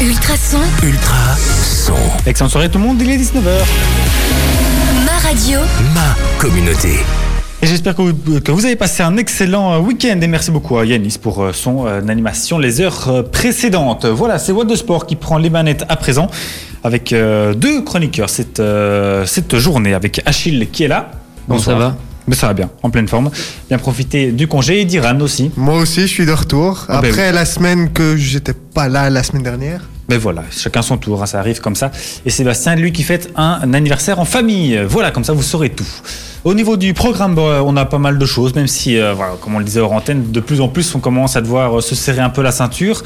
Ultrason, Ultra son. Excellente soirée tout le monde, il est 19h. ma radio, Ma communauté. Et j'espère que vous, que vous avez passé un excellent euh, week-end et merci beaucoup à Yanis pour euh, son euh, animation les heures euh, précédentes. Voilà, c'est What de Sport qui prend les manettes à présent avec euh, deux chroniqueurs cette, euh, cette journée, avec Achille qui est là. Bon, ça va? Mais ça va bien, en pleine forme. Bien profiter du congé et d'Iran aussi. Moi aussi, je suis de retour. Ah ben Après la semaine que j'étais pas là la semaine dernière. Mais voilà, chacun son tour, hein, ça arrive comme ça. Et Sébastien, lui, qui fête un anniversaire en famille. Voilà, comme ça, vous saurez tout. Au niveau du programme, bah, on a pas mal de choses, même si, euh, comme on le disait hors antenne, de plus en plus, on commence à devoir euh, se serrer un peu la ceinture.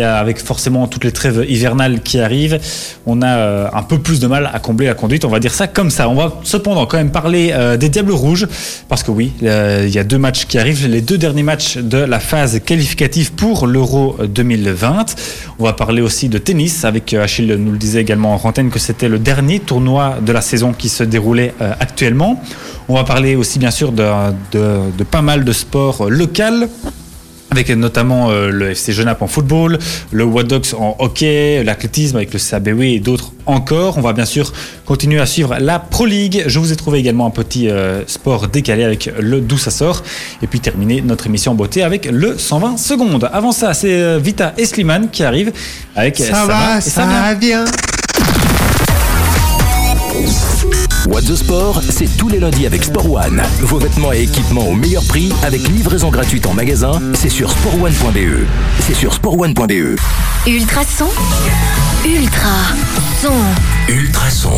Avec forcément toutes les trêves hivernales qui arrivent, on a euh, un peu plus de mal à combler la conduite, on va dire ça comme ça. On va cependant quand même parler euh, des Diables Rouges, parce que oui, euh, il y a deux matchs qui arrivent, les deux derniers matchs de la phase qualificative pour l'Euro 2020. On va parler aussi de tennis, avec euh, Achille nous le disait également en antenne que c'était le dernier tournoi de la saison qui se déroulait euh, actuellement. On va parler aussi bien sûr de, de, de pas mal de sports locaux avec notamment euh, le FC Genappe en football, le What Dogs en hockey, l'athlétisme avec le CABW et d'autres encore. On va bien sûr continuer à suivre la Pro League. Je vous ai trouvé également un petit euh, sport décalé avec le D'où ça sort. Et puis terminer notre émission en beauté avec le 120 secondes. Avant ça, c'est euh, Vita et Slimane qui arrivent avec Ça, va, et ça, va bien. What the Sport, c'est tous les lundis avec Sport One. Vos vêtements et équipements au meilleur prix avec livraison gratuite en magasin. C'est sur sportone.be. C'est sur sportone.be. Ultrason, Ultra son. Ultra son.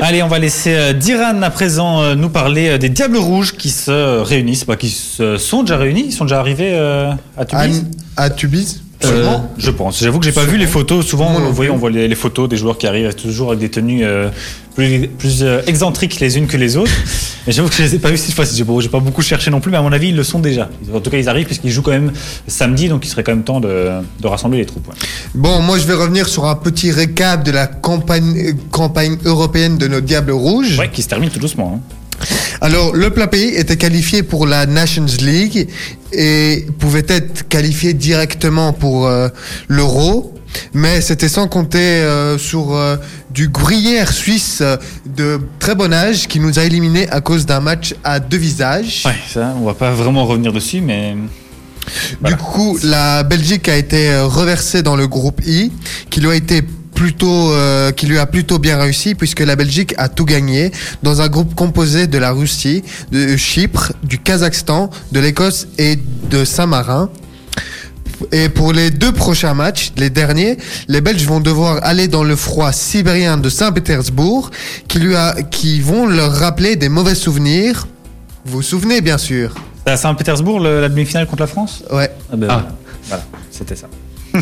Allez, on va laisser euh, Diran à présent euh, nous parler euh, des Diables Rouges qui se réunissent, pas qui se sont déjà réunis, ils sont déjà arrivés euh, à Tunis. À, à Tubize Euh, je pense. J'avoue que j'ai pas vu les photos. Souvent, voyez, plus. on voit les, les photos des joueurs qui arrivent toujours avec des tenues euh, plus, plus euh, excentriques les unes que les autres. Et j'avoue que je les ai pas vus cette fois-ci. J'ai pas, j'ai pas beaucoup cherché non plus, mais à mon avis, ils le sont déjà. En tout cas, ils arrivent puisqu'ils jouent quand même samedi, donc il serait quand même temps de, de rassembler les troupes. ouais. Bon, moi je vais revenir sur un petit récap de la campagne, campagne européenne de nos Diables Rouges. Ouais, qui se termine tout doucement. hein. Alors, le plat pays était qualifié pour la Nations League et pouvait être qualifié directement pour euh, l'Euro. Mais c'était sans compter euh, sur euh, du gruyère suisse de très bon âge qui nous a éliminés à cause d'un match à deux visages. Ouais, ça, on va pas vraiment revenir dessus, mais Voilà. Du coup, la Belgique a été reversée dans le groupe I, qui lui a été plutôt, euh, qui lui a plutôt bien réussi puisque la Belgique a tout gagné dans un groupe composé de la Russie, de Chypre, du Kazakhstan, de l'Écosse et de Saint-Marin. Et pour les deux prochains matchs, les derniers, les Belges vont devoir aller dans le froid sibérien de Saint-Pétersbourg, qui lui a, qui vont leur rappeler des mauvais souvenirs. Vous vous souvenez, bien sûr. c'est à Saint-Pétersbourg le- la demi-finale contre la France? Ouais. Ah, ben, Ah. voilà, c'était ça.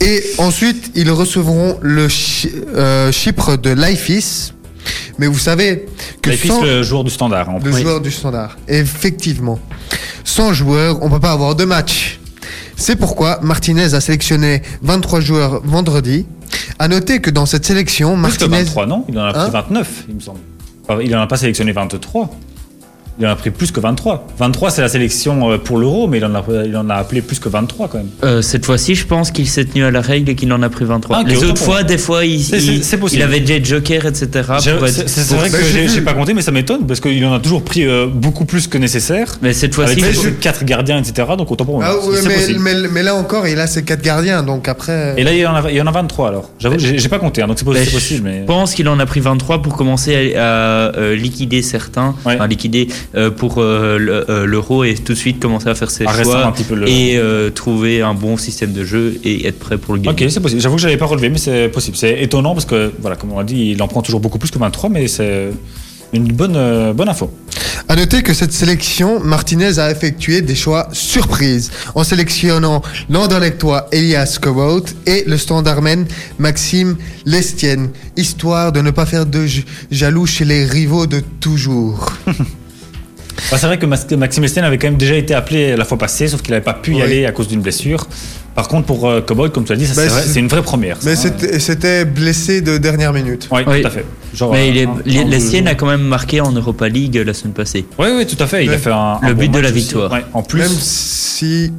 Et ensuite, ils recevront le Chi- euh, Chypre de Laifis. Mais vous savez que fils, sans le joueur du standard. hein, le joueur du standard, effectivement, sans joueur, on peut pas avoir de match. C'est pourquoi Martinez a sélectionné 23 joueurs vendredi. À noter que dans cette sélection, Plus que Martinez 23, non? Il en a pris Hein? 29, il me semble. Il en a pas sélectionné 23. Il en a pris plus que 23. 23, c'est la sélection euh, pour l'euro, mais il en, a, il en a appelé plus que 23 quand même. Euh, cette fois-ci, je pense qu'il s'est tenu à la règle et qu'il en a pris 23. Ah, Les autres fois, des fois, il, C'est- il- c'est- c'est possible. il avait déjà Joker, etc. C'est vrai que j'ai pas compté, mais ça m'étonne parce qu'il en a toujours pris euh, beaucoup plus que nécessaire. Mais cette fois-ci, il faut- 4 gardiens, etc. Donc autant pour moi. Ah C'est- ouais, c'est mais, possible. mais- mais là encore, il a ses quatre gardiens, donc après. Et là, il y en a, il y en a 23 alors. J'avoue, j'ai j'ai pas compté, hein, donc c'est possi- c'est possible. Je Mais... pense qu'il en a pris 23 pour commencer à, à, euh, liquider certains, Ouais. enfin, liquider pour euh, le- euh, l'euro et tout de suite commencer à faire ses À choix un petit peu le- et euh, trouver un bon système de jeu et être prêt pour le Ok, gagner. c'est possible. J'avoue que je l'avais pas relevé, mais c'est possible. C'est étonnant parce que, voilà, comme on l'a dit, il en prend toujours beaucoup plus que 23, mais c'est une bonne, euh, bonne info. À noter que cette sélection, Martinez a effectué des choix surprises en sélectionnant l'Anderlechtois Elias Kowout et le standardman Maxime Lestienne, histoire de ne pas faire de jaloux chez les rivaux de toujours. Bah, c'est vrai que Maxime Estienne avait quand même déjà été appelé la fois passée, sauf qu'il n'avait pas pu y Oui. aller à cause d'une blessure. Par contre, pour euh, Cowboy, comme tu as dit, ça, Bah, c'est vrai, c'est- c'est une vraie première. ça, Mais hein. c'était- blessé de dernière minute. Oui, Oui. tout à fait. Genre, Mais il est, un- un- les- un- les siennes a quand même marqué en Europa League euh, la semaine passée. Oui, oui, tout à fait. Il Mais a fait un, le un but bon de la victoire. Ouais, en plus, Même si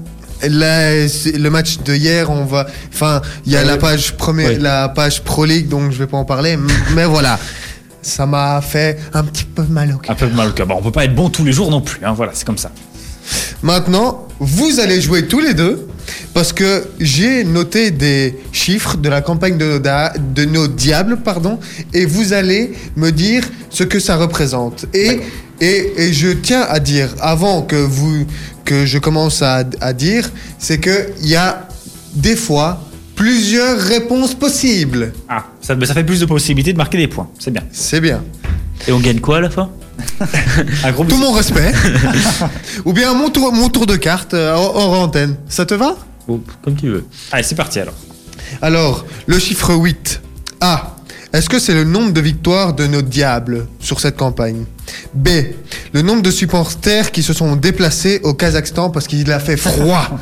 là, le match de hier, on va. Enfin, il y a Euh, la page première, oui. la page Pro League, donc je vais pas en parler. mais voilà, ça m'a fait un petit peu mal au cœur. Un peu mal au cœur. Bon, on peut pas être bon tous les jours non plus. Hein, voilà, c'est comme ça. Maintenant, vous allez jouer tous les deux parce que j'ai noté des chiffres de la campagne de nos, de nos diables, pardon, et vous allez me dire ce que ça représente. Et, et, et je tiens à dire, avant que, vous, que je commence à, à dire, c'est qu'il y a des fois plusieurs réponses possibles. Ah, ça, mais ça fait plus de possibilités de marquer des points. C'est bien. C'est bien. Et on gagne quoi à la fin Un gros Tout mon respect. Ou bien mon tour, mon tour de carte euh, hors hors antenne. Ça te va Bon, Comme tu veux. Allez, c'est parti alors. Alors, le chiffre 8. A. Est-ce que c'est le nombre de victoires de nos diables sur cette campagne B. Le nombre de supporters qui se sont déplacés au Kazakhstan parce qu'il a fait froid.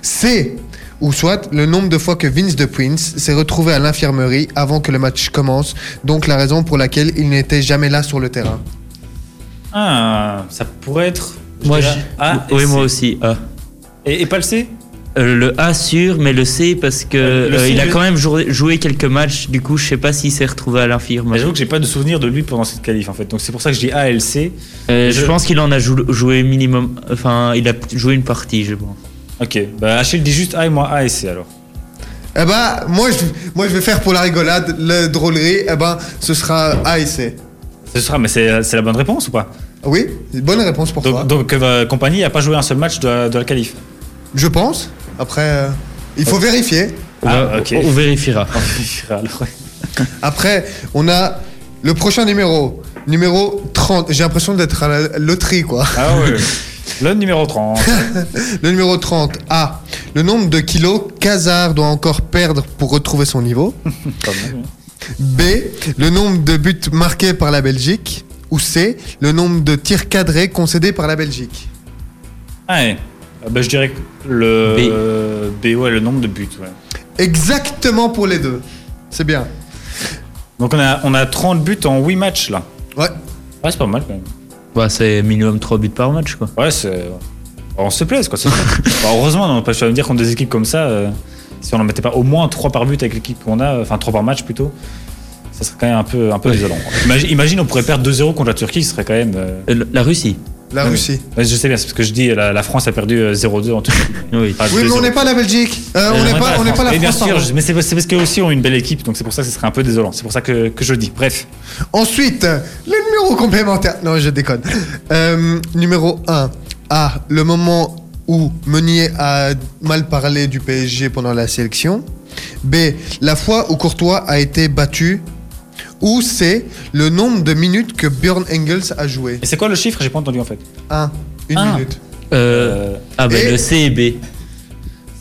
C. Ou soit le nombre de fois que Vince de Prince s'est retrouvé à l'infirmerie avant que le match commence, donc la raison pour laquelle il n'était jamais là sur le terrain. Ah, ça pourrait être. Moi, dirais je- A et oui, C. moi aussi. A. Et, et pas le C Euh, le A sûr, mais le C parce que Euh, euh, C, il a je- quand même joué, quelques matchs. Du coup, je sais pas s'il s'est retrouvé à Mais l'infirmerie. J'avoue que j'ai pas de souvenir de lui pendant cette qualif en fait. Donc c'est pour ça que je dis A et le C. Euh, je- je pense qu'il en a jou- joué minimum. Enfin, il a joué une partie, je pense. Ok, bah Achille dit juste A et moi A et C alors. Eh ben, moi je, moi je vais faire pour la rigolade, la drôlerie, eh ben, ce sera A et C. Ce sera, mais c'est c'est la bonne réponse ou pas? Oui, bonne réponse pour toi. Donc, donc euh, compagnie a pas joué un seul match de, la- de la qualif? Je pense. Après, euh, il faut vérifier. Ah, on, ok. on vérifiera. alors, ouais. Après, on a le prochain numéro. Numéro 30. J'ai l'impression d'être à la loterie, quoi. Ah ouais. Le numéro 30. Le numéro 30. A. Le nombre de kilos qu'Hazard doit encore perdre pour retrouver son niveau. B. Le nombre de buts marqués par la Belgique. Ou C. Le nombre de tirs cadrés concédés par la Belgique. Ah ouais. Ah bah, je dirais que le B. ouais, le nombre de buts. Ouais. Exactement pour les deux. C'est bien. Donc on a, on a 30 buts en 8 matchs là. Ouais. Ouais, c'est pas mal quand même. Bah, c'est minimum 3 buts par match, quoi. Ouais, c'est. On se plaise quoi. Bah, heureusement, non, parce que je veux dire contre des équipes comme ça, euh, si on n'en mettait pas au moins 3 par but avec l'équipe qu'on a, enfin 3 par match plutôt, ça serait quand même un peu, un peu désolant. Imagine, imagine, on pourrait perdre 2-0 contre la Turquie, ce serait quand même. euh, Euh, la Russie. La Russie. Je sais bien, c'est parce que je dis la, la France a perdu euh, 0-2 en Turquie. Oui. Enfin, Oui, mais on 2-0. n'est pas la Belgique. Euh, Euh, on n'est pas, on n'est pas la Mais bien France. sûr, pardon. mais c'est parce qu'eux aussi ont une belle équipe, donc c'est pour ça que ce serait un peu désolant. C'est pour ça que, que je le dis. Bref. Ensuite, le numéro complémentaire. Non, je déconne. Euh, numéro 1. A. Le moment où Meunier a mal parlé du PSG pendant la sélection. B. La fois où Courtois a été battu. Ou C. Le nombre de minutes que Björn Engels a joué. Et c'est quoi le chiffre? J'ai pas entendu en fait. 1. Une Ah. minute. Euh, Euh, ah, bah, et- le C et B.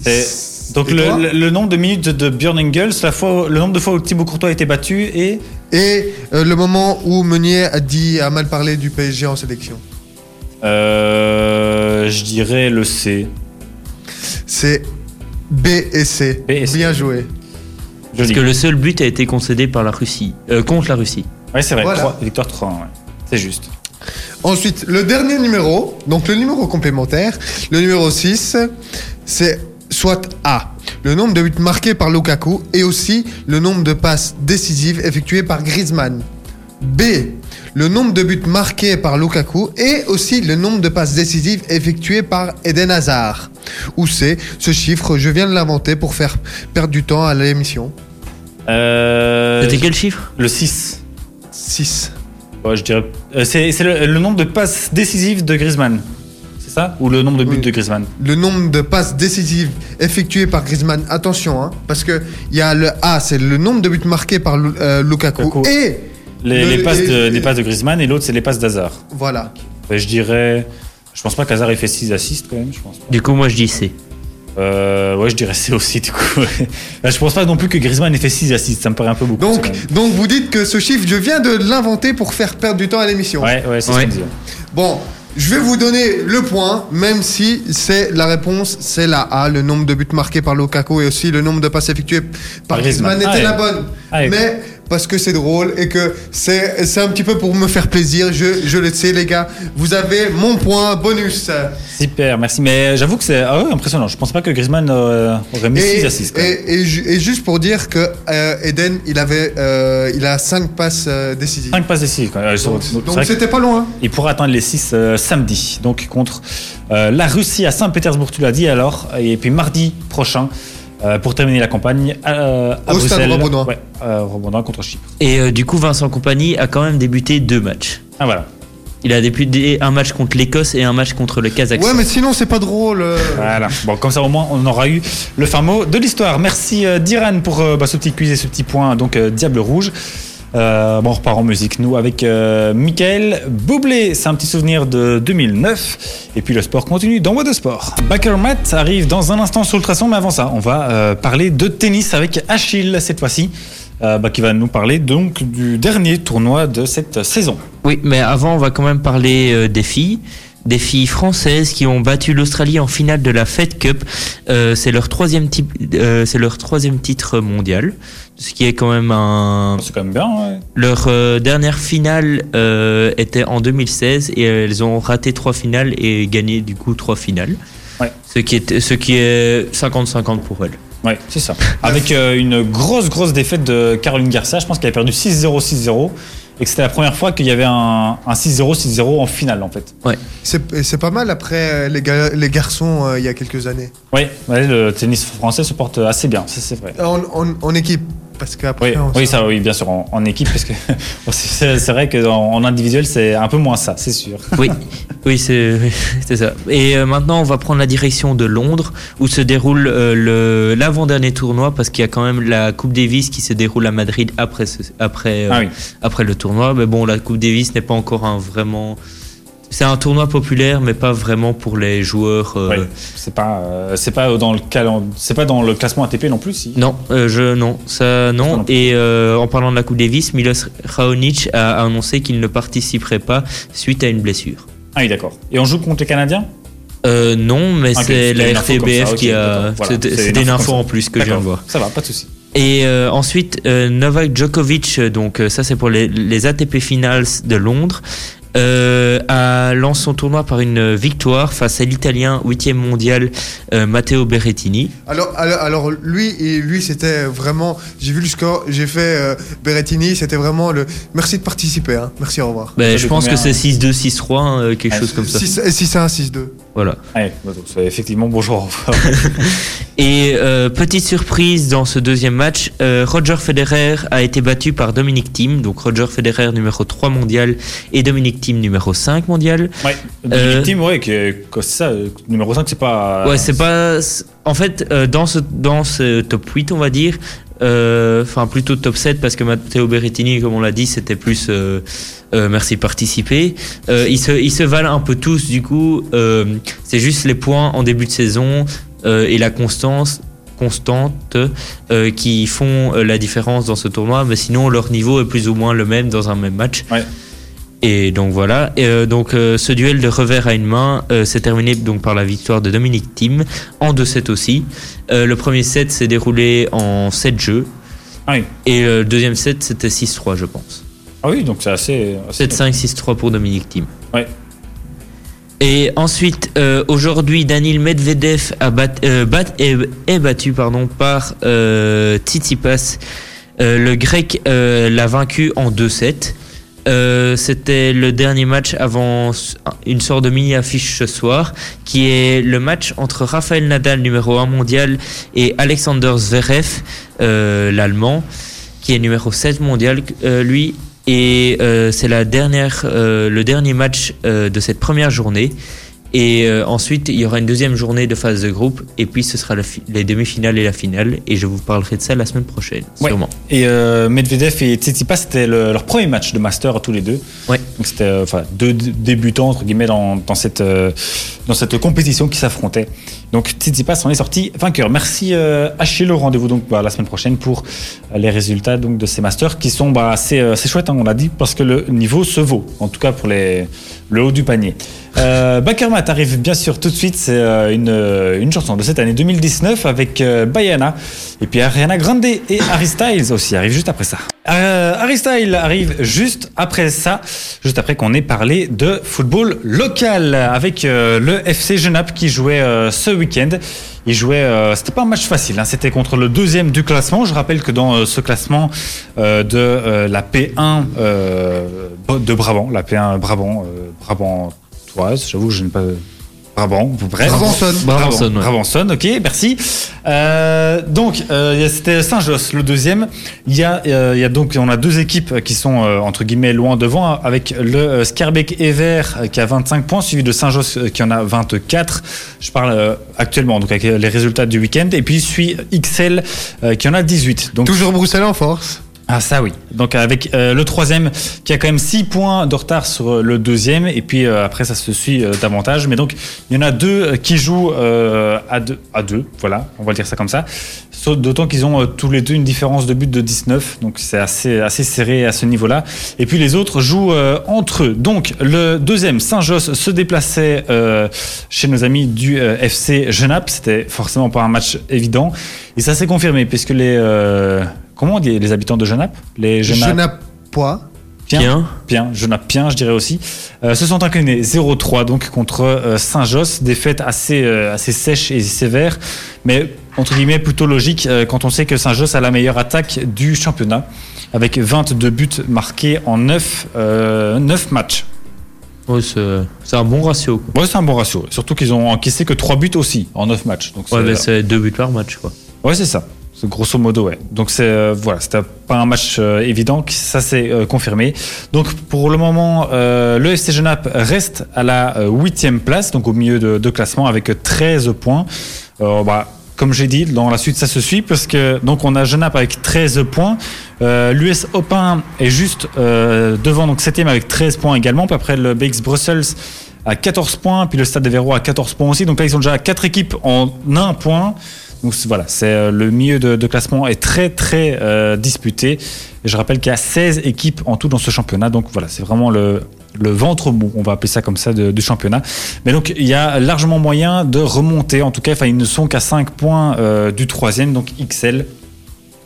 c'est- donc Et le, toi? le- le nombre de minutes de Björn Engels, la fois, le nombre de fois où Thibaut Courtois a été battu et Et euh, le moment où Meunier a dit a mal parlé du PSG en sélection. euh, je dirais le C. C'est B et C. B et C. Bien joué. Parce que le seul but a été concédé par la Russie. Euh, contre la Russie. Ouais, c'est vrai. Voilà. Victoire 3, ouais. C'est juste. Ensuite, le dernier numéro, donc le numéro complémentaire, le numéro 6, c'est soit A, le nombre de buts marqués par Lukaku et aussi le nombre de passes décisives effectuées par Griezmann. B, le nombre de buts marqués par Lukaku et aussi le nombre de passes décisives effectuées par Eden Hazard. Ou C, ce chiffre, je viens de l'inventer pour faire perdre du temps à l'émission. Euh, C'était quel chiffre? Le 6. 6. Ouais, je dirais. euh, c'est c'est le, le nombre de passes décisives de Griezmann. C'est ça? Ou le nombre de buts Oui. de Griezmann? Le nombre de passes décisives effectuées par Griezmann. Attention, hein, parce que il y a le A, c'est le nombre de buts marqués par euh, Lukaku. Lukaku. Et les, Le- les passes de, et- les passes de Griezmann et l'autre, c'est les passes d'Hazard. voilà. Je dirais. Je pense pas qu'Hazard ait fait 6 assists quand même, je pense pas. Du coup, moi je dis C. Euh, ouais, je dirais C aussi, du coup. Je pense pas non plus que Griezmann ait fait 6 assists, ça me paraît un peu beaucoup. Donc, donc vous dites que ce chiffre, je viens de l'inventer pour faire perdre du temps à l'émission. Ouais, ouais, c'est Ouais. ce qu'on dit. Bon, je vais vous donner le point, même si c'est la réponse, c'est la A, le nombre de buts marqués par Lukaku et aussi le nombre de passes effectuées par Par Griezmann. Griezmann était Ah, la bonne. Ah. Mais parce que c'est drôle et que c'est c'est un petit peu pour me faire plaisir. Je, je le sais, les gars. Vous avez mon point bonus. Super, merci. Mais j'avoue que c'est ah ouais, impressionnant. Je pensais pas que Griezmann euh, aurait mis 6 assists. quand même. et, et ju- et juste pour dire que euh, Eden, il avait, euh, il a 5 passes décisives. 5 passes décisives. C'est Donc donc que- c'était pas loin. Il pourra atteindre les 6 samedi, donc contre la Russie à Saint-Pétersbourg, tu l'as dit alors, et puis mardi prochain euh, pour terminer la campagne euh, à Au stade. Ouais, euh, contre Chypre. Et euh, du coup, Vincent Compagnie a quand même débuté deux matchs. Ah voilà. Il a débuté un match contre l'Écosse et un match contre le Kazakhstan. Ouais, mais sinon c'est pas drôle. Voilà. Bon, comme ça au moins on aura eu le fin mot de l'histoire. Merci euh, Diran pour euh, bah, ce petit quiz et ce petit point. Donc euh, Diable Rouge. Euh, bon, on repart en musique, nous, avec euh, Michael Boublé. C'est un petit souvenir de 2009. Et puis le sport continue dans What de Sport. Backer Matt arrive dans un instant sur le traçon, mais avant ça, on va euh, parler de tennis avec Achille cette fois-ci, bah, qui va nous parler donc du dernier tournoi de cette saison. Oui, mais avant, on va quand même parler des filles. Des filles françaises qui ont battu l'Australie en finale de la Fed Cup. Euh, c'est leur troisième euh, c'est leur troisième titre mondial, ce qui est quand même un. C'est quand même bien, ouais. Leur euh, dernière finale était en 2016 et elles ont raté trois finales et gagné du coup trois finales. Ouais. Ce qui est ce qui est 50-50 pour elles. Ouais, c'est ça. Avec une grosse, grosse défaite de Caroline Garcia. Je pense qu'elle a perdu 6-0, 6-0. Et que c'était la première fois qu'il y avait un, un 6-0, 6-0 en finale, en fait. C'est et c'est pas mal après euh, les, ga- les garçons euh, il y a quelques années. Oui, ouais, le tennis français se porte assez bien, ça c'est vrai. En, en- en équipe, parce qu'après. Oui, ça, oui, bien sûr, en, en équipe, parce que c'est c'est vrai qu'en en individuel, c'est un peu moins ça, c'est sûr. Oui, oui, c'est oui, ça. Et euh, maintenant, on va prendre la direction de Londres, où se déroule euh, le l'avant-dernier tournoi, parce qu'il y a quand même la Coupe Davis qui se déroule à Madrid après ce- après euh, Ah oui. après le tournoi. Mais bon, la Coupe Davis n'est pas encore un vraiment. C'est un tournoi populaire, mais pas vraiment pour les joueurs. euh, Ouais. C'est pas, euh, c'est pas dans le c'est pas dans le classement ATP non plus, si. Non, euh, je non, ça Non. Et euh, en parlant de la Coupe Davis, Milos Raonic a annoncé qu'il ne participerait pas suite à une blessure. Ah oui, d'accord. Et on joue contre les Canadiens? Non, mais c'est la RTBF qui a. c'est une C'était une info info comme en plus que je viens de voir. Ça va, pas de souci. Et euh, ensuite, euh, Novak Djokovic, donc euh, ça c'est pour les, les ATP Finals de Londres, euh, a lancé son tournoi par une victoire face à l'Italien 8e mondial euh, Matteo Berrettini. Alors, alors, alors, lui, et lui c'était vraiment. J'ai vu le score, j'ai fait euh, Berrettini, c'était vraiment le. Merci de participer, hein. merci, au revoir. Ben, je pense que c'est 6-2, 6-3, hein, euh, quelque Ah, chose comme ça. 6-1, 6-2. Voilà. Bah, effectivement, bonjour. Et euh, petite surprise dans ce deuxième match, euh, Roger Federer a été battu par Dominic Thiem, donc Roger Federer numéro 3 mondial et Dominic Thiem numéro 5 mondial. ouais. Euh, Le team, ouais, que, que ça, euh, numéro 5, c'est pas. Ouais, c'est pas. En fait, euh, dans, ce, dans ce top 8, on va dire, euh, enfin plutôt top 7, parce que Matteo Berrettini, comme on l'a dit, c'était plus euh, euh, merci participer. Euh, ils, se, valent un peu tous, du coup, euh, c'est juste les points en début de saison euh, et la constance constante euh, qui font euh, la différence dans ce tournoi mais sinon leur niveau est plus ou moins le même dans un même match. Et donc voilà, et euh, donc euh, ce duel de revers à une main euh, s'est terminé donc par la victoire de Dominique Thiem en 2-7 aussi. Euh, le premier set s'est déroulé en 7 jeux Ah oui. et le deuxième set c'était 6-3 je pense. Ah oui, donc c'est assez. assez 7-5, 6-3 pour Dominique Thiem. Ouais. Et ensuite, euh, aujourd'hui, Daniil Medvedev a bat- euh, bat- est, est battu pardon, par Tsitsipas. Le grec l'a vaincu en 2-7. Euh, C'était le dernier match avant une sorte de mini-affiche ce soir, qui est le match entre Rafael Nadal, numéro 1 mondial, et Alexander Zverev, euh, l'allemand, qui est numéro 7 mondial, euh, lui. Et c'est la dernière, le dernier match de cette première journée. Et euh, ensuite, il y aura une deuxième journée de phase de groupe. Et puis, ce sera les demi-finales et la finale. Et je vous parlerai de ça la semaine prochaine, Ouais. sûrement. Et euh, Medvedev et Tsitsipas, c'était le- leur premier match de master tous les deux. Ouais. Donc c'était euh, enfin, deux débutants entre guillemets dans, dans cette euh, dans cette compétition qui s'affrontaient. Donc Tsitsipas en est sorti vainqueur. Merci Achille. Rendez-vous donc bah, la semaine prochaine pour les résultats donc de ces masters qui sont bah, assez assez chouettes. hein, on l'a dit parce que le niveau se vaut. En tout cas pour les le haut du panier. Euh, Bakermat arrive bien sûr tout de suite. C'est euh, une, euh, une chanson de cette année 2019 avec euh, Bayana Et puis Ariana Grande et Harry Styles aussi arrivent juste après ça. Euh, Harry Styles arrive juste après ça, juste après qu'on ait parlé de football local avec euh, le FC Genappe qui jouait ce week-end. Il jouait, c'était pas un match facile, hein, c'était contre le deuxième du classement. Je rappelle que dans ce classement de la P1 euh, de Brabant, la P1 Brabant, euh, Brabantoise, j'avoue que je n'ai pas. Brabant, bref. Ouais. Brabançonne, ok, merci. Euh, donc, euh, c'était Saint-Josse, le deuxième. Il y, a, euh, il y a donc, on a deux équipes qui sont, euh, entre guillemets, loin devant, avec le euh, Scarbeck Ever euh, qui a 25 points, suivi de Saint-Josse qui en a 24. Je parle euh, actuellement, donc avec les résultats du week-end. Et puis, suit XL euh, qui en a 18. Donc, Toujours Bruxelles en force. Ah ça oui. Donc avec euh, le troisième qui a quand même 6 points de retard sur euh, le deuxième et puis euh, après ça se suit davantage. Mais donc il y en a deux qui jouent à, deux, à deux, voilà, on va dire ça comme ça. D'autant qu'ils ont tous les deux une différence de but de 19, donc c'est assez, assez serré à ce niveau-là. Et puis les autres jouent entre eux. Donc le deuxième, Saint-Josse, se déplaçait chez nos amis du FC Genappe. C'était forcément pas un match évident. Et ça s'est confirmé puisque les... comment on dit les habitants de Genappe Les Genapois. Bien. Bien, Genappien, je dirais aussi, euh, se sont inclinés 0-3 donc contre euh, Saint-Josse, défaite assez euh, assez sèche et sévère, mais entre guillemets plutôt logique euh, quand on sait que Saint-Josse a la meilleure attaque du championnat avec 22 buts marqués en 9 euh, 9 matchs. Ouais, c'est un bon ratio. Quoi. Ouais, c'est un bon ratio, surtout qu'ils ont encaissé que 3 buts aussi en 9 matchs. Donc Ouais, c'est- mais c'est deux buts par match. Quoi. Ouais, c'est ça. C'est grosso modo, ouais. Donc c'est euh, voilà, c'était pas un match euh, évident, ça s'est euh, confirmé. Donc pour le moment, euh, le FC Genappe reste à la huitième place, donc au milieu de, classement avec 13 points. Bah, comme j'ai dit, dans la suite ça se suit parce que donc on a Genappe avec 13 points, l'US Opin est juste devant donc septième avec 13 points également. Puis après le BX Brussels à 14 points, puis le Stade de Véro à 14 points aussi. Donc là ils ont déjà quatre équipes en un point. Donc voilà, c'est euh, le milieu de, de classement est très très euh, disputé. Et je rappelle qu'il y a 16 équipes en tout dans ce championnat. Donc voilà, c'est vraiment le, le ventre mou, on va appeler ça comme ça, du championnat. Mais donc il y a largement moyen de remonter. En tout cas, enfin, ils ne sont qu'à 5 points euh, du troisième, donc XL.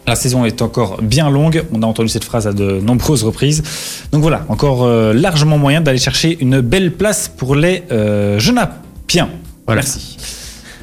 La saison est encore bien longue. On a entendu cette phrase à de nombreuses reprises. Donc voilà, encore euh, largement moyen d'aller chercher une belle place pour les euh. Voilà. Merci.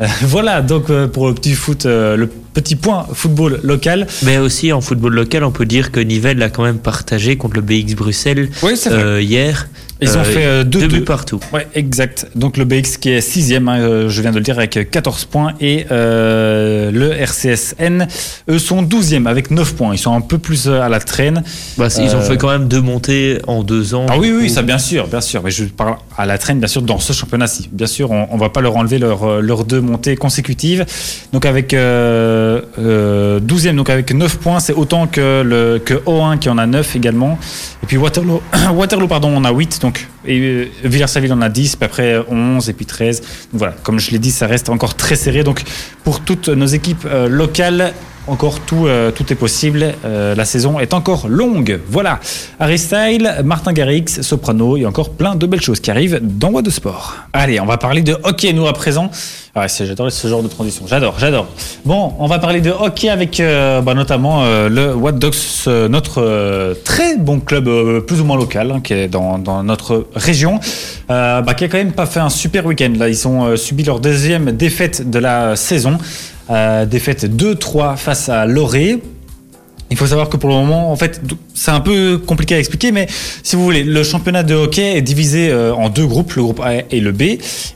Euh, voilà donc euh, pour le petit foot, euh, le petit point football local. Mais aussi en football local, on peut dire que Nivelles a quand même partagé contre le BX Bruxelles Oui, euh, hier. Ils ont Euh, fait euh, deux 2-2. buts partout. Ouais, exact. Donc le BX qui est sixième, hein, euh, je viens de le dire, avec 14 points. Et le RCSN, eux, sont 12e avec 9 points. Ils sont un peu plus à la traîne. Bah, Ils ont fait quand même deux montées en deux ans. Ah oui, oui, coup, ça bien sûr, bien sûr. Mais je parle à la traîne, bien sûr, dans ce championnat-ci. Bien sûr, on, on va pas leur enlever leur, leurs deux montées consécutives. Donc avec euh, euh, 12e, donc avec 9 points, c'est autant que le que O1 qui en a 9 également. Et puis Waterloo, Waterloo pardon, on a 8. Donc et euh, Villers-Saville en a 10, puis après 11 et puis 13. Donc voilà, comme je l'ai dit, ça reste encore très serré. Donc pour toutes nos équipes euh, locales, encore tout, euh, tout est possible. Euh, la saison est encore longue. Voilà. Harry Style, Martin Garrix, Soprano et encore plein de belles choses qui arrivent dans What de Sport. Allez, on va parler de hockey nous à présent. C'est- j'adore ce genre de transition. J'adore, j'adore. Bon, on va parler de hockey avec euh, bah, notamment euh, le What Dogs, notre euh, très bon club plus ou moins local hein, qui est dans, dans notre région, bah, qui a quand même pas fait un super week-end. Là, ils ont subi leur deuxième défaite de la saison. Défaite 2-3 face à Loré. Il faut savoir que pour le moment, en fait, c'est un peu compliqué à expliquer, mais si vous voulez, le championnat de hockey est divisé euh, en deux groupes, le groupe A et le B,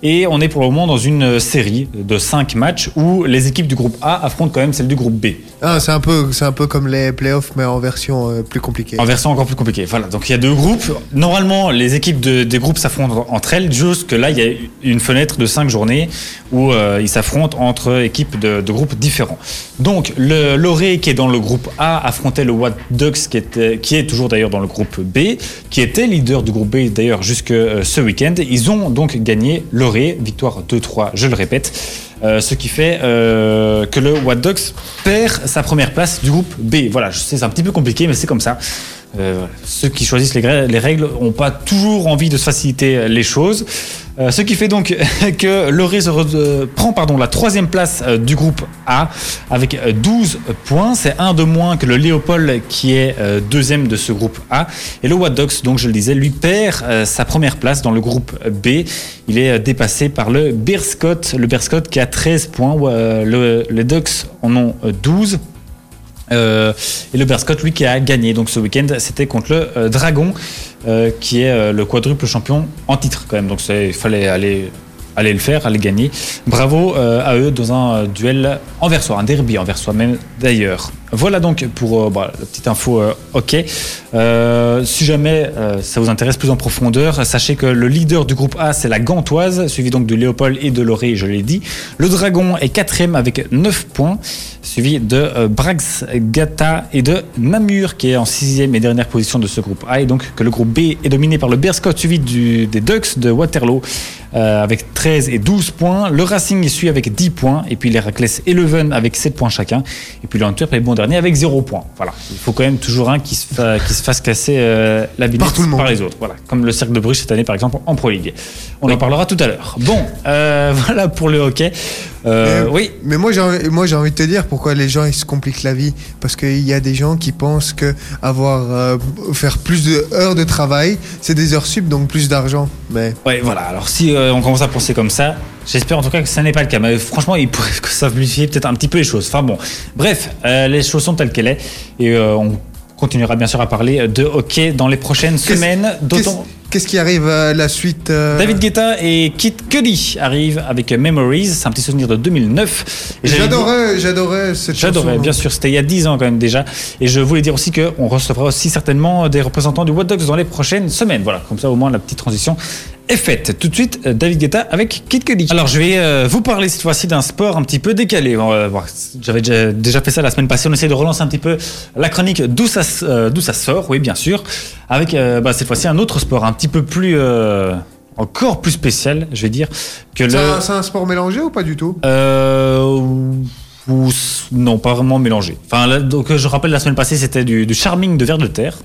et on est pour le moment dans une euh, série de cinq matchs où les équipes du groupe A affrontent quand même celles du groupe B. Ah, c'est un peu, c'est un peu comme les playoffs, mais en version euh, plus compliquée. En version encore plus compliquée. Voilà. Donc il y a deux groupes. Normalement, les équipes de- des groupes s'affrontent entre elles. Juste que là, il y a une fenêtre de cinq journées où euh, ils s'affrontent entre équipes de, de groupes différents. Donc le Loré qui est dans le groupe A affrontait le Watt Ducks qui est toujours d'ailleurs dans le groupe B, qui était leader du groupe B d'ailleurs jusque euh, ce week-end. Ils ont donc gagné Loré, victoire 2-3, je le répète. Euh, ce qui fait euh, que le Watt Ducks perd sa première place du groupe B. Voilà, c'est un petit peu compliqué, mais c'est comme ça. Euh, ceux qui choisissent les, règles n'ont pas toujours envie de se faciliter les choses. Euh, ce qui fait donc que Loré se re- euh, prend pardon, la troisième place euh, du groupe A avec euh, 12 points. C'est un de moins que le Léopold qui est euh, deuxième de ce groupe A. Et le Wadox, donc je le disais, lui perd euh, sa première place dans le groupe B. Il est euh, dépassé par le Bearscott. Le qui a 13 points. Euh, le- les Ducks en ont euh, 12. Euh, et le Bearscott, lui, qui a gagné donc ce week-end, c'était contre le euh, Dragon, euh, qui est le quadruple champion en titre quand même. Donc il fallait aller, aller le faire, aller gagner. Bravo euh, à eux dans un euh, duel envers soi, un derby envers soi-même d'ailleurs. Voilà donc pour euh, bah, la petite info euh, si jamais ça vous intéresse plus en profondeur, sachez que le leader du groupe A c'est la Gantoise, suivi donc de Léopold et de Loré, je l'ai dit. Le Dragon est quatrième avec 9 points, suivi de Brax Gata et de Namur qui est en sixième et dernière position de ce groupe A. Et donc que le groupe B est dominé par le Bearscott suivi des Ducks de Waterloo avec 13 et 12 points. Le Racing suit avec 10 points. Et puis les Raclès et Leuven avec 7 points chacun. Et puis l'Antwerp est bon dernier avec 0 points. Voilà. Il faut quand même toujours un qui se, fa- qui se fasse casser euh, la billette Par tout le monde. par les autres. Voilà. Comme le Cercle de Bruges cette année par exemple en Pro League. On en parlera tout à l'heure. Bon, euh, voilà pour le hockey. Euh, Mais- oui. Mais moi j'ai envie- envie de te dire pourquoi les gens ils se compliquent la vie parce qu'il y a des gens qui pensent que avoir euh, faire plus de heures de travail c'est des heures sup donc plus d'argent. Mais Ouais, voilà. Alors si euh, on commence à penser comme ça, j'espère en tout cas que ça n'est pas le cas. Mais franchement, il pourrait que simplifier peut-être un petit peu les choses. Enfin bon, bref, euh, les choses sont telles qu'elles est et euh, on continuera bien sûr à parler de hockey dans les prochaines semaines. D'autant qu'est-ce qui arrive à la suite euh, David Guetta et Kit Cudi arrivent avec Memories. C'est un petit souvenir de 2009. Et j'avais dit- J'adorais j'adorais cette J'adorais, bien sûr, c'était il y a 10 ans quand même déjà. Et je voulais dire aussi qu'on recevra aussi certainement des représentants du What Dogs dans les prochaines semaines. Voilà, comme ça au moins la petite transition est faite. Tout de suite, euh, David Guetta avec Kid Cudi. Alors je vais euh, vous parler cette fois-ci d'un sport un petit peu décalé. Bon, euh, bon, J'avais déjà, déjà fait ça la semaine passée. On essaie de relancer un petit peu la chronique d'où ça, euh, d'où ça sort, oui bien sûr. Avec euh, bah, cette fois-ci un autre sport un petit peu plus... euh, encore plus spécial, je vais dire, que C'est le... un, c'est un sport mélangé ou pas du tout? Euh, ou- ou- non, pas vraiment mélangé. Enfin, là, donc euh, je rappelle la semaine passée, c'était du, du charming de verre de terre.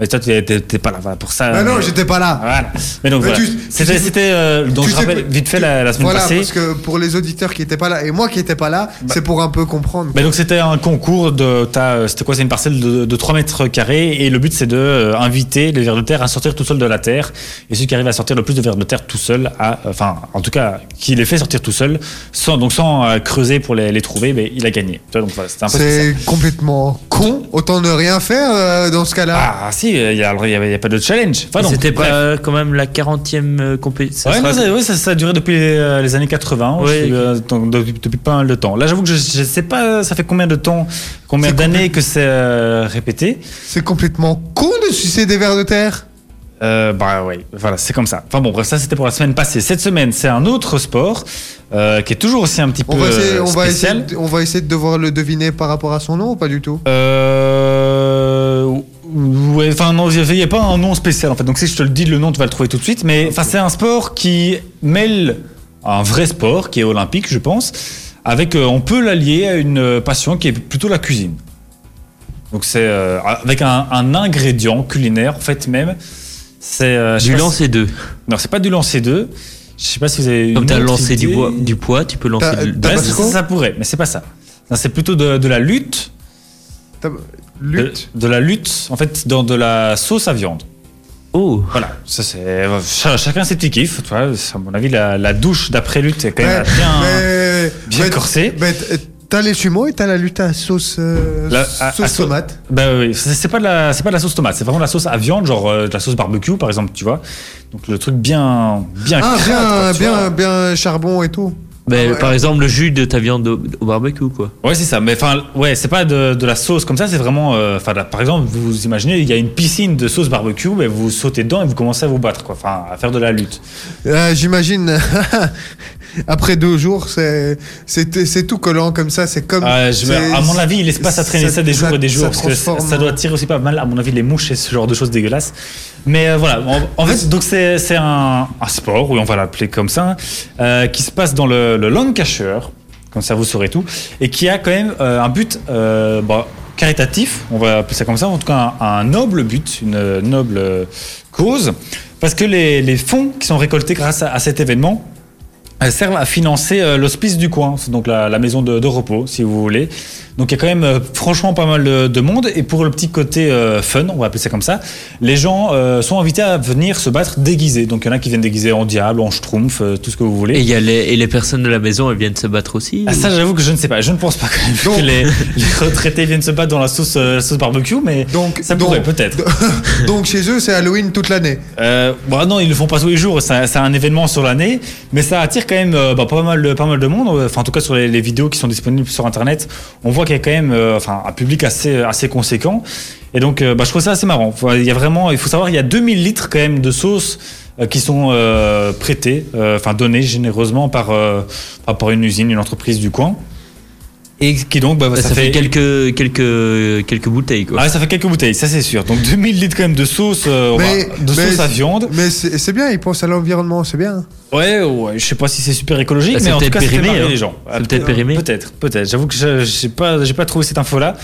Mais toi, tu n'étais pas là pour ça. Bah non mais- j'étais pas là. Voilà. Mais donc Mais voilà. C'était, euh, donc je rappelle vite fait tu- la, la semaine voilà, passée. parce que pour les auditeurs qui étaient pas là et moi qui étais pas là, c'est pour un peu comprendre. Mais donc c'était un concours de, euh, c'était quoi C'est une parcelle de, de 3 mètres carrés et le but c'est de euh, inviter les vers de terre à sortir tout seul de la terre et celui qui arrive à sortir le plus de vers de terre tout seul, à, enfin en tout cas qui les fait sortir tout seul, sans donc sans euh, creuser pour les, les trouver, mais il a gagné. Donc voilà. C'est complètement con. Autant ne rien faire euh, dans ce cas-là. Ah si, il y a, alors, il y avait- il y a pas de challenge. Enfin, C'était pas euh, quand même la 40e compétition. Ouais, non, ça, ouais, ça, ça a duré depuis euh, les années 80, Ouais, je suis, euh, donc, depuis, depuis pas mal de temps. Là, j'avoue que je, je sais pas, ça fait combien de temps, combien d'années que c'est euh, répété. C'est complètement con de sucer des vers de terre. Euh, bah ouais, voilà, c'est comme ça. Enfin bon, bref, ça c'était pour la semaine passée. Cette semaine, c'est un autre sport euh, qui est toujours aussi un petit peu On va, essayer, euh, on, va essayer spécial. de, on va essayer de devoir le deviner par rapport à son nom ou pas du tout? Euh, ouais, enfin non, il n'y a pas un nom spécial en fait. Donc si je te le dis le nom, tu vas le trouver tout de suite. Mais enfin, c'est un sport qui mêle un vrai sport qui est olympique, je pense, avec euh, on peut l'allier à une euh, passion qui est plutôt la cuisine. Donc c'est euh, avec un, un ingrédient culinaire en fait même. C'est euh, Du lancer si- 2. Non, c'est pas du lancer 2. Je sais pas si vous avez Comme t'as lancé du, idée. bois, du poids, tu peux lancer T'as- du, Ouais, ça, ça, ça pourrait, mais c'est pas ça. Non, C'est plutôt de, de la lutte, De, la lutte en fait dans de la sauce à viande. Oh Voilà, ça c'est ch- chacun ses petits kiffs. Tu vois, à mon avis, la, la douche d'après lutte est quand même bien. mais- bien mais- corsé. mais t- T'as les sumo et t'as la lutte à sauce, euh, La- à- sauce à tomate. Bah oui, c'est pas de la, c'est pas de la sauce tomate, c'est vraiment de la sauce à viande, genre euh, de la sauce barbecue par exemple, tu vois. Donc le truc bien, bien. Ah, crade, bien, quoi, tu bien, vois. bien charbon et tout. Mais Ah ouais. Par exemple, le jus de ta viande au, au barbecue, quoi. Ouais, c'est ça. Mais enfin, ouais, c'est pas de, de la sauce comme ça, c'est vraiment. euh, Enfin, par exemple, vous vous imaginez, il y a une piscine de sauce barbecue, mais vous sautez dedans et vous commencez à vous battre, quoi. Enfin, à faire de la lutte. Euh, J'imagine, après deux jours, c'est tout collant comme ça. C'est comme. Euh, je- c'est- à mon avis, il laisse pas ça traîner ça, des jours et des jours, parce que ça, doit tirer aussi pas mal, à mon avis, les mouches et ce genre de choses dégueulasses. Mais euh, voilà, en, fait, donc c'est un, sport, oui, on va l'appeler comme ça, euh, qui se passe dans le, le Lancashire, comme ça vous saurez tout, et qui a quand même euh, un but, bon, caritatif, on va appeler ça comme ça, en tout cas un, un noble but, une noble cause, parce que les, fonds qui sont récoltés grâce à cet événement euh, servent à financer euh, l'hospice du coin, c'est donc la, la maison de, de repos, si vous voulez. Donc il y a quand même euh, franchement pas mal de, de monde, et pour le petit côté euh, fun, on va appeler ça comme ça, les gens euh, sont invités à venir se battre déguisés. Donc il y en a qui viennent déguisés en diable, en schtroumpf, euh, tout ce que vous voulez. Et, il y a les, et les personnes de la maison, elles viennent se battre aussi Ah, ça, j'avoue que je ne sais pas. Je ne pense pas quand même Donc- que les, les retraités viennent se battre dans la sauce, euh, la sauce barbecue, mais Donc, ça pourrait peut-être. Donc chez eux, c'est Halloween toute l'année. Euh, bon, non, ils le font pas tous les jours. C'est un- c'est un événement sur l'année, mais ça attire quand même euh, bah, pas mal, pas mal de monde. Enfin, en tout cas, sur les, vidéos qui sont disponibles sur Internet, on voit qu'il y a quand même, euh, enfin, un public assez, assez conséquent. Et donc, euh, bah, je trouve ça assez marrant. Il y a vraiment, il faut savoir, il y a 2000 litres quand même de sauce euh, qui sont euh, prêtés, euh, enfin donnés généreusement euh, par par une usine, une entreprise du coin. Et qui donc, bah, ça, fait, quelques, quelques, quelques bouteilles, quoi. Ah, ça fait quelques bouteilles, ça c'est sûr. Donc 2000 litres quand même de sauce, euh, on Mais- va- de mais- sauce à viande. Mais c'est bien, ils pensent à l'environnement, c'est bien. Ouais, ouais, je sais pas si c'est super écologique, Bah, mais en tout peut-être cas, périmé, hein. les gens. C'est peut-être périmé. Peut-être, peut-être. J'avoue que je- j'ai pas, j'ai pas trouvé cette info-là,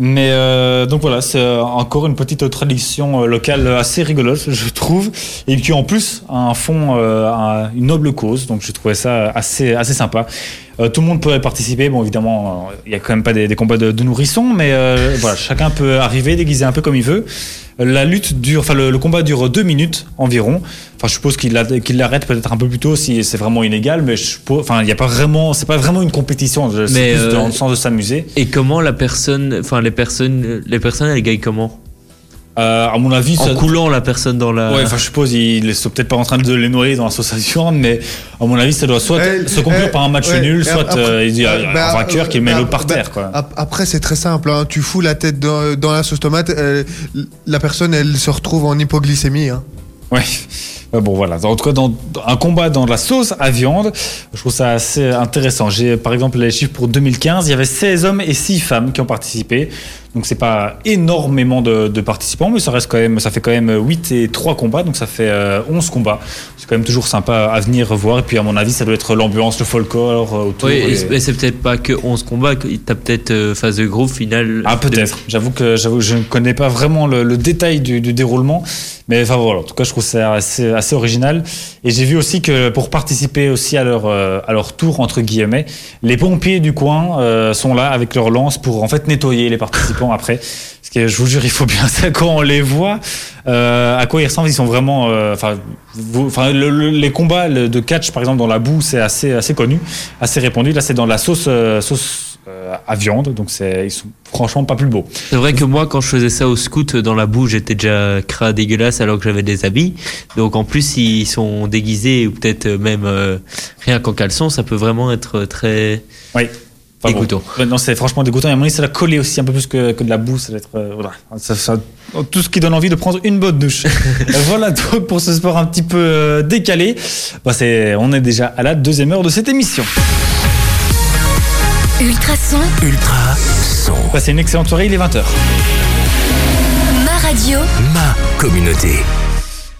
mais euh, donc voilà, c'est euh, encore une petite tradition locale assez rigolote, je trouve, et qui en plus a un fond, euh, une noble cause. Donc je trouvais ça assez, assez sympa. Euh, tout le monde peut participer. Bon, évidemment, euh, il y a quand même pas des, des combats de, de nourrissons, mais euh, voilà, chacun peut arriver déguisé un peu comme il veut. La lutte dure, enfin le, le combat dure deux minutes environ. Enfin, je suppose qu'il qu'il l'arrête peut-être un peu plus tôt si c'est vraiment illégal, mais je enfin, il y a pas vraiment, c'est pas vraiment une compétition. C'est plus euh, dans le sens de s'amuser. Et comment la personne, enfin les personnes, les personnes, elles gagnent comment? Euh, à mon avis, En ça, coulant la personne dans la. Ouais, enfin, je suppose ils sont peut-être pas en train de les noyer dans l'association, mais à mon avis, ça doit soit Eh, se conclure eh, par un match ouais, nul, soit après- euh, il y a euh, un bah, vainqueur qui euh, met bah, par bah, terre, quoi. ap- Après, c'est très simple. hein. Tu fous la tête dans, dans la sauce tomate, euh, la personne, elle se retrouve en hypoglycémie. hein. Ouais. Bon voilà, en tout cas dans un combat dans la sauce à viande, je trouve ça assez intéressant. J'ai par exemple les chiffres pour 2015, il y avait 16 hommes et 6 femmes qui ont participé. Donc c'est pas énormément de, de participants, mais ça reste quand même, ça fait quand même 8 et 3 combats, donc ça fait euh, 11 combats. C'est quand même toujours sympa à venir revoir. Et puis à mon avis, ça doit être l'ambiance, le folklore euh, autour. Oui, et- et c'est- peut-être pas que 11 combats, t'as peut-être euh, phase de groupe finale. Ah peut-être. J'avoue que j'avoue je ne connais pas vraiment le, le détail du, du déroulement, mais enfin voilà. En tout cas, je trouve ça assez, assez original. Et j'ai vu aussi que pour participer aussi à leur euh, à leur tour entre guillemets, les pompiers du coin euh, sont là avec leurs lances pour en fait nettoyer les participants après. Parce que je vous jure, il faut bien ça quand on les voit. euh, à quoi ils ressemblent Ils sont vraiment. euh, Enfin, le- le- les combats de catch par exemple dans la boue, c'est assez assez connu, assez répandu. Là, c'est dans la sauce euh, sauce à viande, donc c'est ils sont franchement pas plus beaux. C'est vrai que moi, quand je faisais ça au scout, dans la boue, j'étais déjà crade dégueulasse alors que j'avais des habits. Donc en plus, s'ils sont déguisés ou peut-être même euh, rien qu'en caleçon, ça peut vraiment être très Oui. Enfin, dégoûtant. Non, c'est franchement dégoûtant. Et à mon avis, ça doit coller aussi un peu plus que, que de la boue. Ça doit être, euh, voilà. Ça- ça- tout ce qui donne envie de prendre une bonne douche. Voilà donc pour ce sport un petit peu euh, décalé. Bah, c'est, on est déjà à la deuxième heure de cette émission. Ultrason, Ultra son. Passez une excellente soirée, il est 20h. ma radio, Ma communauté.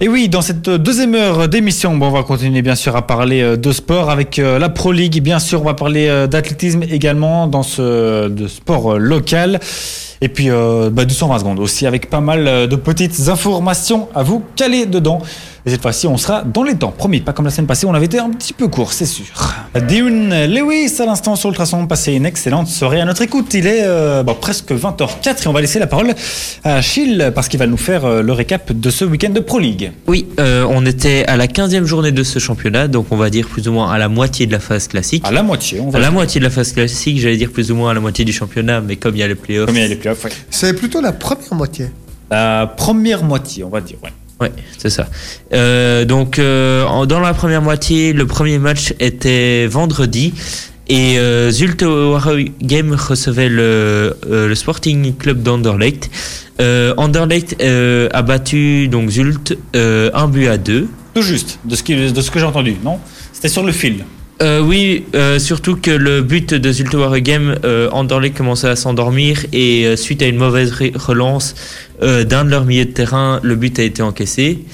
Et oui, dans cette deuxième heure d'émission, bon, on va continuer bien sûr à parler euh, de sport avec euh, la Pro League. Bien sûr, on va parler euh, d'athlétisme également dans ce de sport euh, local. Et puis euh, bah, du 120 secondes aussi avec pas mal euh, de petites informations à vous caler dedans. Et cette fois-ci, on sera dans les temps. Promis, pas comme la semaine passée, on avait été un petit peu court, c'est sûr. Dion Lewis à l'instant sur Ultrason, passez une excellente soirée à notre écoute. Il est euh, bah, presque 20h04 et on va laisser la parole à Achille parce qu'il va nous faire euh, le récap de ce week-end de Pro League. Oui, euh, on était à la 15e journée de ce championnat, donc on va dire plus ou moins à la moitié de la phase classique. À la moitié, on va À la moitié de la phase classique, j'allais dire plus ou moins à la moitié du championnat, mais comme il y a les playoffs. Comme ouais. C'est plutôt la première moitié. La première moitié, on va dire, ouais. Ouais, c'est ça. Euh, donc, euh, dans la première moitié, le premier match était vendredi. Et euh, Zulte Game recevait le, euh, le Sporting Club d'Anderlecht. Euh, Anderlecht euh, a battu donc Zulte euh, un but à deux. Tout juste, de ce, qui- de ce que j'ai entendu, non? C'était sur le fil. Euh, oui, euh, surtout que le but de Zulte Game, euh, commençait à s'endormir et euh, suite à une mauvaise relance d'un de leurs milieux de terrain, le but a été encaissé.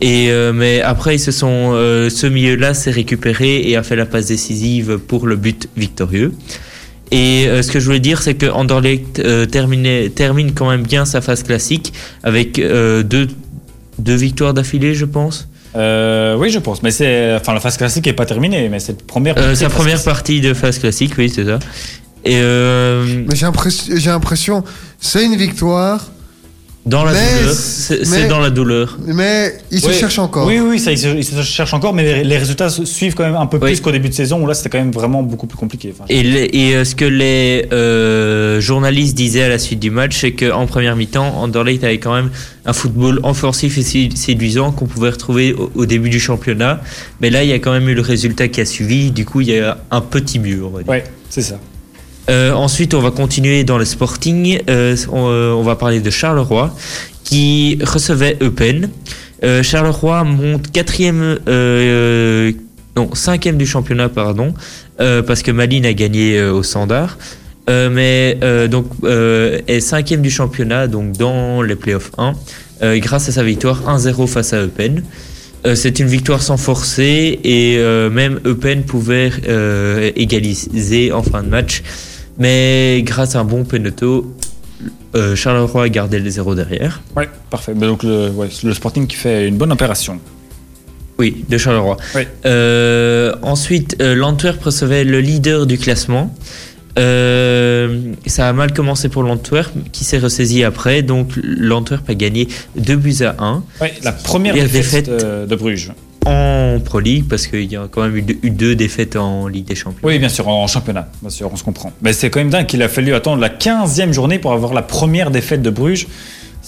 Et mais après, ils se sont, ce milieu-là s'est récupéré et a fait la passe décisive pour le but victorieux. Et ce que je voulais dire, c'est que Anderlecht termine quand même bien sa phase classique avec deux victoires d'affilée, je pense. Euh, oui, je pense. Mais c'est, enfin, la phase classique est pas terminée, mais cette première. Euh, partie sa première partie de phase classique, oui, c'est ça. Et euh, Mais j'ai l'impression, c'est une victoire, dans la Mais douleur, c'est- dans la douleur. mais il se Oui. cherche encore. Oui, oui, ça, il se, il se cherche encore, mais les, les résultats suivent quand même un peu Oui. plus qu'au début de saison où là c'était quand même vraiment beaucoup plus compliqué. Enfin, Et, les- et, euh, ce que les euh, journalistes disaient à la suite du match, c'est qu'en première mi-temps, Anderlecht avait quand même un football offensif et sé- séduisant qu'on pouvait retrouver au, au début du championnat. Mais là, il y a quand même eu le résultat qui a suivi. Du coup, il y a un petit mieux, on va dire. Ouais, c'est ça. Euh, ensuite, on va continuer dans le Sporting. Euh, on, euh, on va parler de Charleroi qui recevait Eupen. Euh, Charleroi monte quatrième, euh, non cinquième du championnat, pardon, euh, parce que Malines a gagné au Standard. Euh, mais donc est cinquième du championnat, donc dans les playoffs 1, euh, grâce à sa victoire 1-0 face à Eupen. C'est une victoire sans forcer et euh, même Eupen pouvait euh, égaliser en fin de match. Mais grâce à un bon Penato, euh, Charleroi a gardé les 0 derrière. Ouais, parfait. Mais donc le, ouais, le Sporting qui fait une bonne opération. Oui, de Charleroi. Oui. Euh, ensuite, euh, l'Antwerp recevait le leader du classement. Euh, ça a mal commencé pour l'Antwerp, qui s'est ressaisi après. Donc, l'Antwerp a gagné 2 buts à 1 Ouais, la première défaite. euh, de Bruges. En Pro League, parce qu'il y a quand même eu deux, eu deux défaites en Ligue des Champions. Oui, bien sûr, en championnat, bien sûr, on se comprend. Mais c'est quand même dingue qu'il a fallu attendre la 15e journée pour avoir la première défaite de Bruges.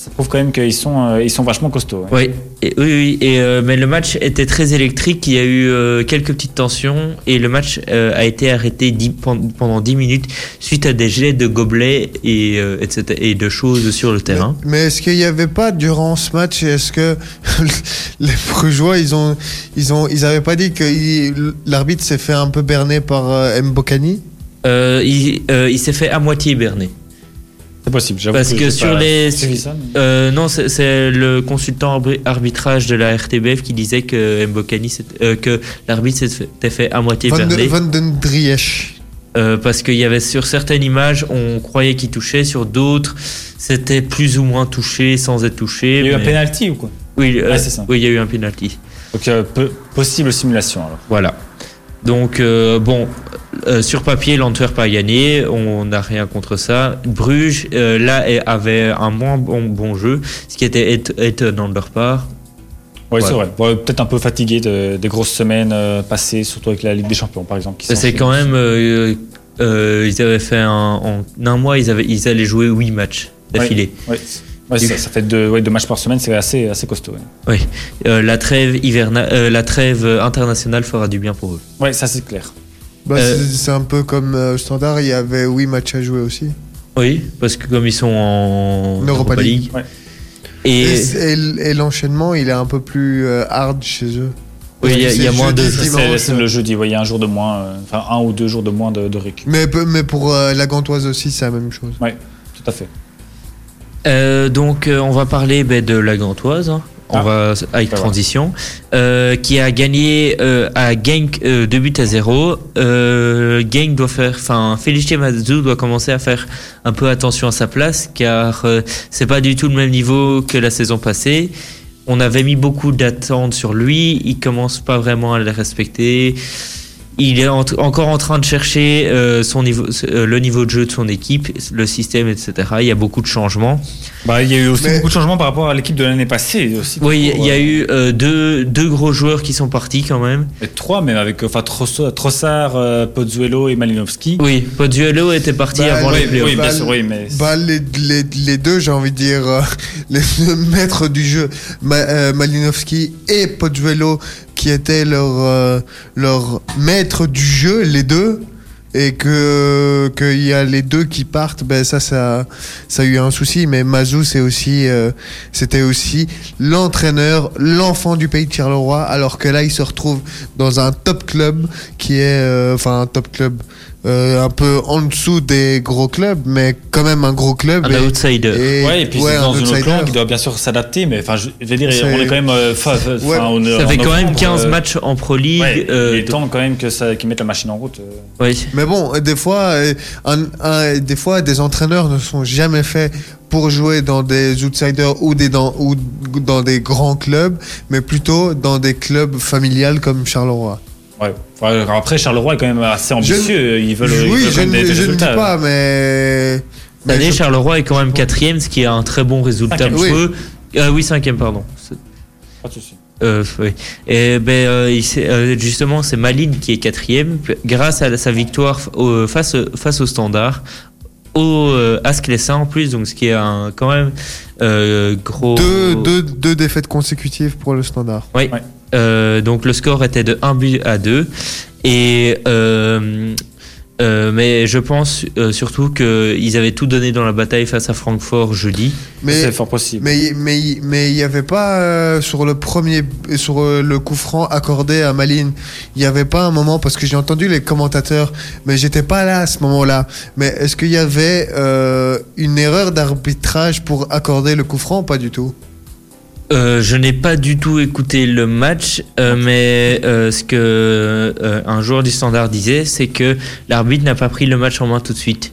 Ça prouve quand même qu'ils sont, euh, ils sont vachement costauds. ouais. Oui, et, oui, oui, et, euh, mais le match était très électrique. Il y a eu euh, quelques petites tensions et le match euh, a été arrêté pendant 10 minutes suite à des jets de gobelets et, euh, etc., et de choses sur le terrain. Mais, mais est-ce qu'il n'y avait pas durant ce match, est-ce que les Brugeois, ils ont, ils ont, ils avaient pas dit que l'arbitre s'est fait un peu berner par euh, Mbokani? Euh, il euh, il s'est fait à moitié berner. C'est possible, j'avoue. Parce que sur pas les- Euh, non, c'est- c'est le consultant arbitrage de la RTBF qui disait que Mbokani, euh, que l'arbitre s'était fait à moitié Van, de. Van den Driesch. Euh, parce qu'il y avait sur certaines images, on croyait qu'il touchait, sur d'autres, c'était plus ou moins touché sans être touché. Il y a eu un penalty ou quoi? Oui, euh, ça. oui, il y a eu un penalty. Donc euh, peu- possible simulation alors. Voilà. Donc, euh, bon, euh, sur papier, l'Antwerp a gagné, on n'a rien contre ça. Bruges, euh, là, avait un moins bon, bon jeu, ce qui était éton- étonnant de leur part. Oui, Ouais. c'est vrai. Peut-être un peu fatigué de- des grosses semaines euh, passées, surtout avec la Ligue des Champions par exemple. C'est quand même. ils avaient fait un, en un mois, ils, avaient, ils allaient jouer 8 matchs d'affilée. Ouais. Ouais, ça, ça fait deux, ouais, deux matchs par semaine, c'est assez, assez costaud. Ouais. Euh, la trêve hiverna, euh, la trêve internationale fera du bien pour eux. Ouais, ça c'est clair. Bah, Euh, c'est- un peu comme euh, au standard, il y avait 8 matchs à jouer aussi. Oui, parce que comme ils sont en Europa League. Ouais. Et, l'enchaînement, il est un peu plus euh, hard chez eux. oui, il y a, y moins de. C'est le jeudi, ouais, il y a un jour de moins, euh, enfin un ou deux jours de moins de, de récup. Mais, mais pour euh, la Gantoise aussi, c'est la même chose. Tout à fait. Euh, donc, euh, on va parler ben, de la Gantoise. hein. On Ah. va avec transition, euh, qui a gagné euh, à Genk euh, 2 buts à 0. Euh, Genk doit faire, enfin, Félicité Mazou doit commencer à faire un peu attention à sa place, car euh, c'est pas du tout le même niveau que la saison passée. On avait mis beaucoup d'attentes sur lui, il commence pas vraiment à les respecter. Il est en- encore en train de chercher euh, son niveau, euh, le niveau de jeu de son équipe, le système, etc. Il y a beaucoup de changements. Bah, il y a eu aussi Mais- beaucoup de changements par rapport à l'équipe de l'année passée aussi. Oui, il y a Ouais. eu euh, deux, deux gros joueurs qui sont partis quand même. Et trois même avec enfin Trossard, euh, Pozzuelo et Malinowski. Oui, Pozuelo était parti Bah, avant oui, les playoffs. oui, bien sûr, oui, mais Bah, les, les, les deux, j'ai envie de dire, euh, les deux maîtres du jeu, Ma- euh, Malinowski et Pozuelo, qui étaient leur, euh, leur maître du jeu, les deux, et que qu'il y a les deux qui partent, ben ça, ça, ça a eu un souci. Mais Mazou, c'est aussi, euh, c'était aussi l'entraîneur, l'enfant du pays de Charleroi, alors que là, il se retrouve dans un top club qui est, euh, enfin, un top club euh, un peu en dessous des gros clubs, mais quand même un gros club. Un et- outsider. et- Ouais, et puis ouais, c'est dans un une autre langue, il doit bien sûr s'adapter, mais enfin, je, je veux dire, on est quand même. euh, fa- fa- Ouais. enfin, on est Ça fait quand même novembre, 15 euh, matchs en Pro League. Ouais, euh, il est donc- temps quand même que ça, qu'ils mettent la machine en route. euh. ouais. Mais bon, des fois, euh, un- un- des fois, des entraîneurs ne sont jamais faits pour jouer dans des outsiders ou, des, dans, ou dans des grands clubs, mais plutôt dans des clubs familiales comme Charleroi. Ouais. Enfin, après, Charleroi est quand même assez ambitieux. Ils veulent, ils oui, veulent je, ne- des, des je ne dis pas, mais. Cette mais année, je- Charleroi est quand même quatrième, ce qui est un très bon résultat pour Oui. eux. Euh, oui, cinquième, pardon. Pas de souci. Euh, oui. Et ben, euh, euh, justement, c'est Malines qui est quatrième, grâce à sa victoire au- face, face au Standard, au euh, à Sclessin en plus, donc ce qui est un quand même euh, gros. deux, deux, deux défaites consécutives pour le standard. Oui. Ouais. Euh, donc le score était de 1 but à 2. Et euh, euh, mais je pense euh, surtout qu'ils avaient tout donné dans la bataille face à Francfort jeudi. Mais, C'est fort possible. mais, mais, mais il n'y avait pas euh, sur le premier, sur le coup franc accordé à Malines, il n'y avait pas un moment, parce que j'ai entendu les commentateurs, mais j'étais pas là à ce moment-là. Mais est-ce qu'il y avait euh, une erreur d'arbitrage pour accorder le coup franc Pas du tout? Euh, je n'ai pas du tout écouté le match, euh, mais euh, ce que un joueur du Standard disait, c'est que l'arbitre n'a pas pris le match en main tout de suite.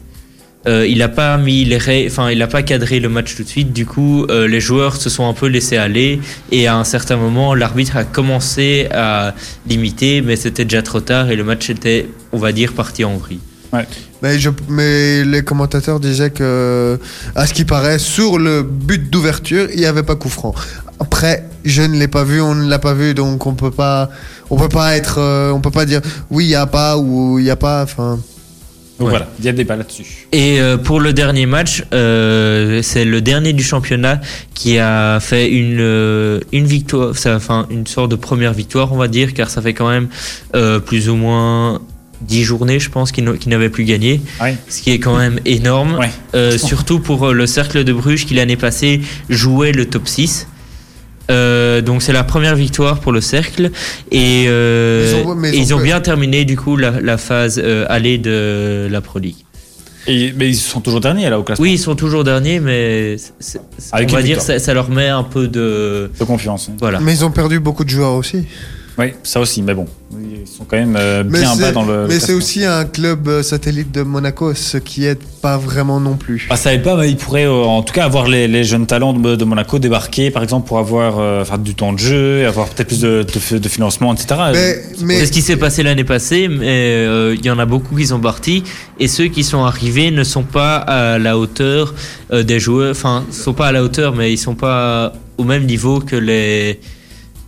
Il n'a pas mis les, enfin il n'a pas cadré le match tout de suite. Du coup, les joueurs se sont un peu laissés aller et à un certain moment, l'arbitre a commencé à limiter, mais c'était déjà trop tard et le match était, on va dire, parti en vrille. Mais, je, mais les commentateurs disaient que, à ce qui paraît, sur le but d'ouverture, il n'y avait pas coup franc. Après, je ne l'ai pas vu, on ne l'a pas vu, donc on peut pas, on peut pas être, euh, on peut pas dire oui, il y a pas ou il y a pas. Enfin, Donc Ouais. voilà, il y a débat là-dessus. Et euh, pour le dernier match, euh, c'est le dernier du championnat qui a fait une, euh, une victoire, enfin une sorte de première victoire, on va dire, car ça fait quand même euh, plus ou moins 10 journées, je pense, qu'il n'a- qu'il n'avait plus gagné, Ouais. ce qui est quand même énorme. Ouais. Euh, surtout pour euh, le Cercle de Bruges qui l'année passée jouait le top 6. Euh, donc c'est la première victoire pour le cercle et euh, Ils ont- mais ils et ils ont ont fait- bien terminé du coup la, la phase euh, aller de la Pro League. Et, mais ils sont toujours derniers là au classement. Oui, ils sont toujours derniers, mais on va dire ça, ça leur met un peu de De confiance. hein. voilà. mais ils ont perdu beaucoup de joueurs aussi. Oui, ça aussi, mais bon. Ils sont quand même euh, bien bas dans le. Mais c'est aussi un club euh, satellite de Monaco, ce qui aide pas vraiment non plus. Ah, ça aide pas, mais ils pourraient euh, en tout cas avoir les, les jeunes talents de, de Monaco débarquer, par exemple, pour avoir euh, enfin, du temps de jeu, avoir peut-être plus de, de, de financement, etc. Mais, mais C'est ce qui s'est passé l'année passée, mais euh, il y en a beaucoup qui sont partis et ceux qui sont arrivés ne sont pas à la hauteur euh, des joueurs, enfin, sont pas à la hauteur, mais ils sont pas au même niveau que les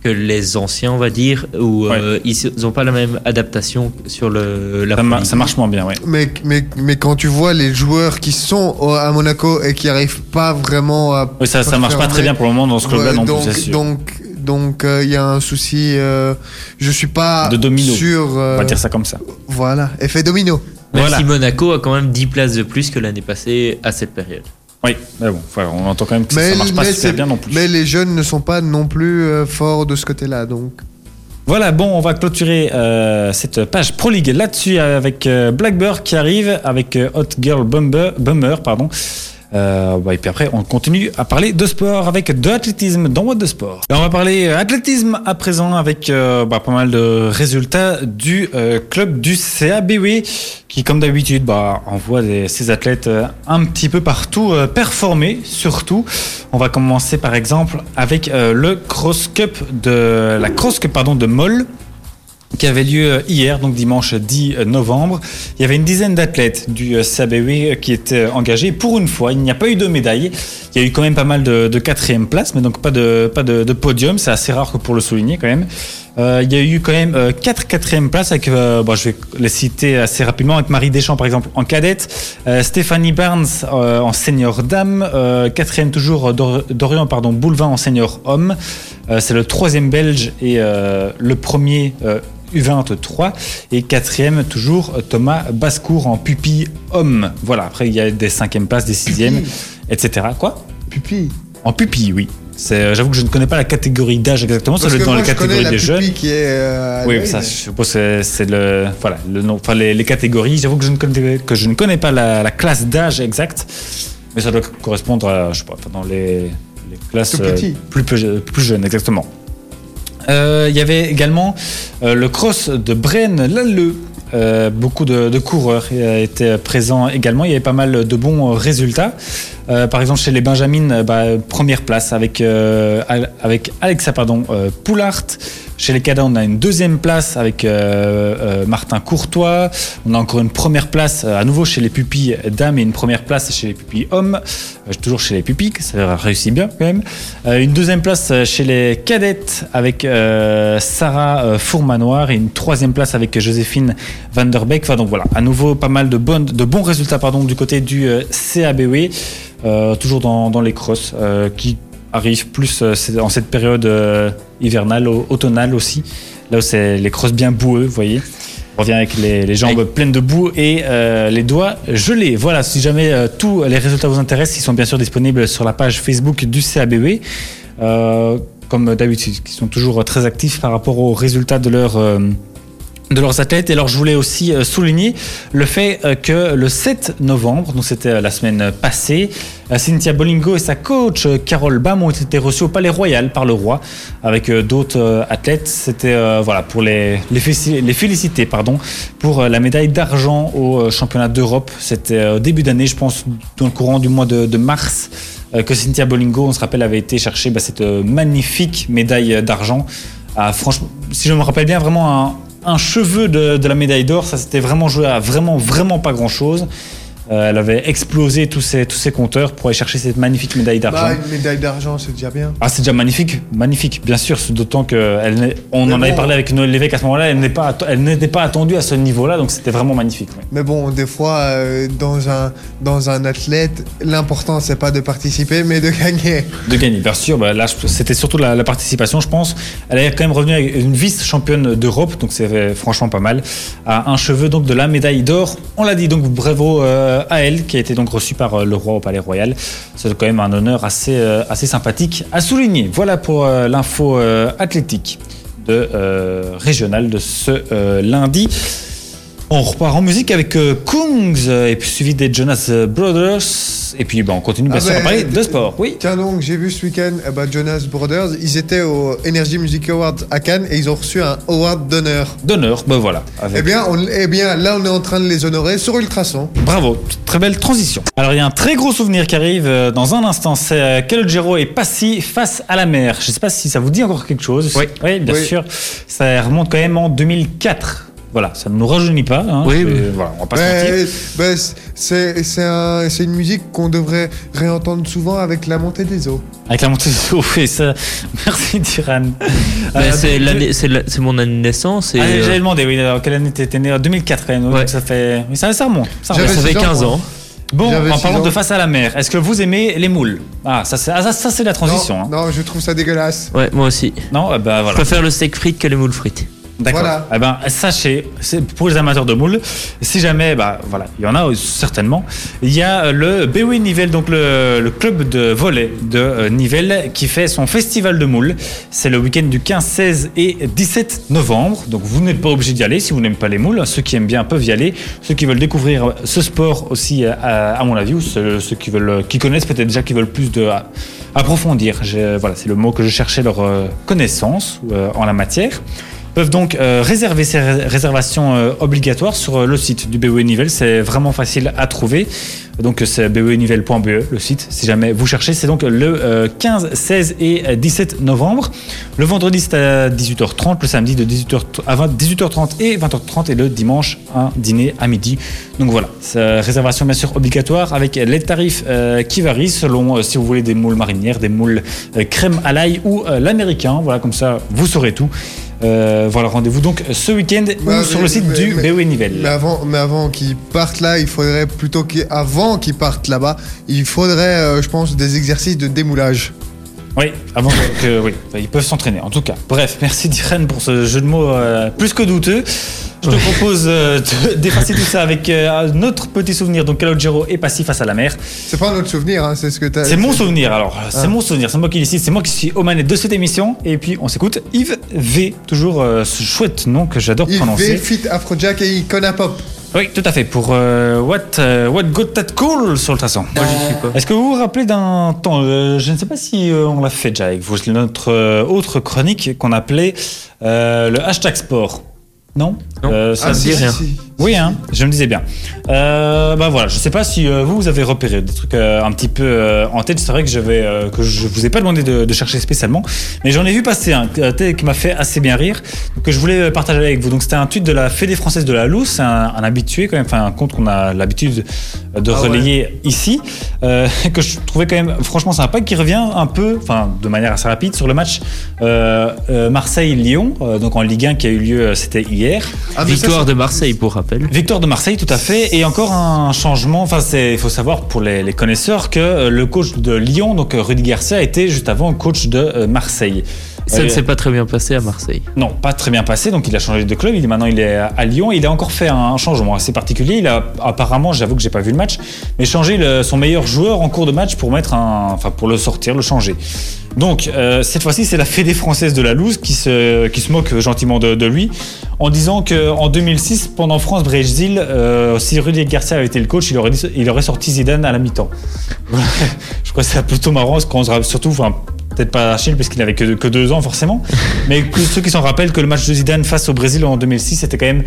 que les anciens, on va dire, ou euh, ils n'ont pas la même adaptation sur le la ça, ma- ça marche moins bien, ouais. Mais, mais, mais quand tu vois les joueurs qui sont au- à Monaco et qui arrivent pas vraiment à. Oui, ça, ça marche pas très bien pour le moment dans ce club-là ouais, non donc, plus. Donc, donc euh, il y a un souci. euh, je suis pas De domino. sûr. euh, On va dire ça comme ça. Voilà, effet domino. Même Voilà. si Monaco a quand même 10 places de plus que l'année passée à cette période. Oui, mais bon, enfin, on entend quand même que Mais, ça marche pas super bien non plus. mais les jeunes ne sont pas non plus euh, forts de ce côté-là. Donc, Voilà, bon, on va clôturer euh, cette page Pro League là-dessus avec euh, Blackbird qui arrive, avec Hot Girl Bumber, Bummer, pardon. Euh, bah, et puis après, on continue à parler de sport avec de l'athlétisme dans What de Sport. On va parler euh, athlétisme à présent avec euh, bah, pas mal de résultats du club du CABW qui, comme d'habitude, bah, envoie ses athlètes un petit peu partout performer. Surtout, on va commencer par exemple avec le Cross Cup de la Cross Cup de Moll qui avait lieu euh, hier, donc dimanche 10 novembre. Il y avait une dizaine d'athlètes du euh, CABW qui étaient engagés. Pour une fois, il n'y a pas eu de médaille. Il y a eu quand même pas mal de, de quatrième place, mais donc pas de, podium. C'est assez rare pour le souligner quand même. Euh, il y a eu quand même euh, quatre quatrièmes places avec, euh, je vais les citer assez rapidement, avec Marie Deschamps par exemple en cadette, euh, Stéphanie Barnes en senior dame, quatrième toujours Dor- Dorian pardon, Boulevin en senior homme. C'est le troisième belge et le premier euh, U23 et quatrième toujours Thomas Bascourt en pupille homme. Voilà, après il y a des cinquièmes places, des sixièmes, etc. Quoi Pupi. En pupille, oui. C'est, j'avoue que je ne connais pas la catégorie d'âge exactement. Ça doit être dans moi, la je catégorie la des jeunes. pupille qui est. euh, Oui, ça, je suppose que c'est le, voilà, le nom, enfin les, les catégories. J'avoue que je ne connais, que je ne connais pas la, la classe d'âge exacte, mais ça doit correspondre à, je sais pas, dans les, les classes euh, plus, plus jeunes, exactement. Euh, Il y avait également euh, le cross de Braine Lalleux. Euh, beaucoup de, coureurs euh, étaient présents également. Il y avait pas mal de bons euh, résultats. Par exemple, chez les Benjamines, euh, bah, première place avec, avec Alexa pardon, Poulart. Chez les cadets, on a une deuxième place avec euh, euh, Martin Courtois. On a encore une première place euh, à nouveau chez les pupilles dames et une première place chez les pupilles hommes. Toujours chez les pupilles, ça réussit bien quand même. Une deuxième place chez les cadettes avec Sarah Fourmanoir et une troisième place avec Joséphine Van der Beek. Enfin, donc voilà, à nouveau pas mal de, bons résultats du côté du CABW, euh, toujours dans, les crosses qui arrivent plus euh, en cette période euh, hivernale, au- automnale aussi. Là où c'est les crosses bien boueux, vous voyez. On revient avec les, les jambes pleines de boue et euh, les doigts gelés. Voilà, si jamais euh, tous les résultats vous intéressent, ils sont bien sûr disponibles sur la page Facebook du CABW. Euh, comme d'habitude, qui sont toujours très actifs par rapport aux résultats de leur, de leurs athlètes. Et alors, je voulais aussi euh, souligner le fait euh, que le 7 novembre, donc c'était euh, la semaine passée, Cynthia Bolingo et sa coach Carole Bam ont été reçus au Palais Royal par le roi avec d'autres athlètes. C'était voilà pour les, les, féliciter pardon pour la médaille d'argent au championnat d'Europe. C'était au début d'année, je pense, dans le courant du mois de, mars. Que Cynthia Bolingo, on se rappelle, avait été chercher bah, cette magnifique médaille d'argent. Franchement, si je me rappelle bien, vraiment un, un cheveu de, la médaille d'or, ça s'était vraiment joué à vraiment, vraiment pas grand chose. Elle avait explosé tous ses, tous ses compteurs pour aller chercher cette magnifique médaille d'argent. Bah, une médaille d'argent, c'est déjà bien. Ah, c'est déjà magnifique, magnifique, bien sûr, d'autant que elle n'est- on Mais en avait parlé avec Noël Lévesque à ce moment-là, elle n'est pas, n'était pas attendue à ce niveau-là, donc c'était vraiment magnifique. ouais. Mais bon, des fois, euh, dans, un, dans un athlète, l'important, c'est pas de participer, mais de gagner. De gagner, bien sûr. Bah, là, c'était surtout la, la participation, je pense. Elle est quand même revenue avec une vice-championne d'Europe, donc c'est euh, franchement pas mal. À un cheveu donc de la médaille d'or. On l'a dit, donc bravo euh, à elle, qui a été donc reçue par euh, le roi au Palais Royal. C'est quand même un honneur assez, euh, assez sympathique à souligner. Voilà pour euh, l'info euh, athlétique de euh, régional de ce euh, lundi. On repart en musique avec euh, Kungs, et puis suivi des Jonas Brothers. Et puis bah, on continue bien Ah sûr ben, à parler de sport. Oui. Tiens donc, j'ai vu ce week-end eh ben, Jonas Brothers, ils étaient au Energy Music Awards à Cannes et ils ont reçu un award d'honneur. D'honneur, ben voilà. avec- Eh bien, on- eh bien, là, on est en train de les honorer sur Ultrason. Bravo, très belle transition. Alors il y a un très gros souvenir qui arrive euh, dans un instant, c'est euh, Calogero et Passy face à la mer. Je ne sais pas si ça vous dit encore quelque chose. Oui. bien Oui. sûr. Ça remonte quand même en 2004. Voilà, ça ne nous rajeunit pas. hein. Oui, Je oui. Voilà, on va pas se mentir. Ouais, ben, c'est c'est un- c'est une musique qu'on devrait réentendre souvent avec la montée des eaux. Avec la montée de l'eau, oui, ça. Merci Diran. Mais Euh, c'est de- l'année- c'est la- c'est mon année de naissance et Ah, euh, J'avais demandé, oui, alors, quelle année t'étais né En 2004 quand même. donc. Ça fait. Oui, ça, ça remonte. Ça J'avais remonte. ça fait six ans, 15 moi. ans. Bon, j'avais en parlant ans. de face à la mer, est-ce que vous aimez les moules? Ah, ça, c'est ah, ça, ça, c'est la transition. Non, hein. non, je trouve ça dégueulasse. Ouais, moi aussi. Non, ben Je voilà. préfère le steak frites que les moules frites. D'accord. Voilà. Eh ben, sachez, c'est pour les amateurs de moules, si jamais, bah, voilà, il y en a euh, certainement, il y a euh, le BW Nivelles, donc le, le club de volley de euh, Nivelles, qui fait son festival de moules. C'est le week-end du 15, 16 et 17 novembre. Donc vous n'êtes pas obligé d'y aller si vous n'aimez pas les moules. Ceux qui aiment bien peuvent y aller. Ceux qui veulent découvrir ce sport aussi, à, à mon avis, ou ceux, ceux qui veulent, qui connaissent peut-être déjà, qui veulent plus de à- approfondir. Je- voilà, c'est le mot que je cherchais leur connaissance euh, en la matière peuvent donc euh, réserver ces ré- réservations euh, obligatoires sur euh, le site du BOE Nivelles. C'est vraiment facile à trouver. Donc c'est boenivelle.be le site. Si jamais vous cherchez, c'est donc le euh, 15, 16 et euh, 17 novembre. Le vendredi c'est à 18h30, le samedi de 18h à 20 18h30 et 20h30 et le dimanche un dîner à midi. Donc voilà, réservation bien sûr obligatoire avec les tarifs qui varient selon si vous voulez des moules marinières, des moules crème à l'ail ou l'américain. Voilà comme ça vous saurez tout. Euh, voilà, rendez-vous donc ce week-end Bah, ou sur le site mais- du BOE Nivelles. Mais avant, mais avant qu'ils partent là, il faudrait plutôt qu'avant qu'ils partent là-bas, il faudrait, euh, je pense, des exercices de démoulage. Oui, avant que oui, ils peuvent s'entraîner en tout cas. Bref, merci Diren pour ce jeu de mots euh, plus que douteux. Je te propose euh, de- d'effacer tout ça avec euh, un autre petit souvenir. Donc Calogero est passif face à la mer. C'est pas un autre souvenir, hein, c'est ce que t'as. C'est mon souvenir alors. C'est Ah. mon souvenir. C'est moi qui décide. C'est moi qui suis aux manettes de cette émission. Et puis on s'écoute Yves V. Toujours euh, ce chouette nom que j'adore Yves prononcer. V, Fit Afrojack et Icona Pop. Oui, tout à fait. Pour euh, What, What Got That Cool sur le traçant. Moi, j'y suis pas. Est-ce que vous vous rappelez d'un temps, euh, je ne sais pas si euh, on l'a fait déjà avec vous, c'est notre euh, autre chronique qu'on appelait euh, le hashtag sport. Non, Non. Euh, ça Ah, si, dit rien. Oui, hein, je me disais bien. Euh, bah voilà, je sais pas si euh, vous, vous avez repéré des trucs euh, un petit peu euh, en tête. C'est vrai que j'avais euh, que je vous ai pas demandé de, de chercher spécialement, mais j'en ai vu passer un qui m'a fait assez bien rire, que je voulais partager avec vous. Donc c'était un tweet de la Fédé française de la Louse, c'est un, un habitué quand même, enfin un compte qu'on a l'habitude de Ah ouais. relayer ici, euh, que je trouvais quand même franchement sympa, qui revient un peu, enfin de manière assez rapide sur le match euh, euh, Marseille-Lyon, euh, donc en Ligue 1 qui a eu lieu, c'était hier. Ah, ça, Victoire de Marseille, pour rappel. Victoire de Marseille, tout à fait. Et encore un changement. Enfin, il faut savoir pour les, les connaisseurs que euh, le coach de Lyon, donc euh, Rudy Garcia, était juste avant coach de euh, Marseille. Ça ne s'est pas très bien passé à Marseille. non, pas très bien passé. Donc, il a changé de club. Il est maintenant, il est à Lyon. Il a encore fait un changement assez particulier. Il a apparemment, j'avoue que j'ai pas vu le match, mais changé le- son meilleur joueur en cours de match pour mettre un, enfin, pour le sortir, le changer. Donc, euh, cette fois-ci, c'est la Fédé française de la loose qui se, qui se moque gentiment de, de lui en disant qu'en 2006, pendant France-Brésil, euh, si Rudy Garcia avait été le coach, il aurait, il aurait sorti Zidane à la mi-temps. Je crois que c'est plutôt marrant, parce qu'on se rappelle surtout, enfin, peut-être pas Achille, parce qu'il n'avait que, que deux ans forcément, mais que ceux qui s'en rappellent que le match de Zidane face au Brésil en 2006, c'était quand même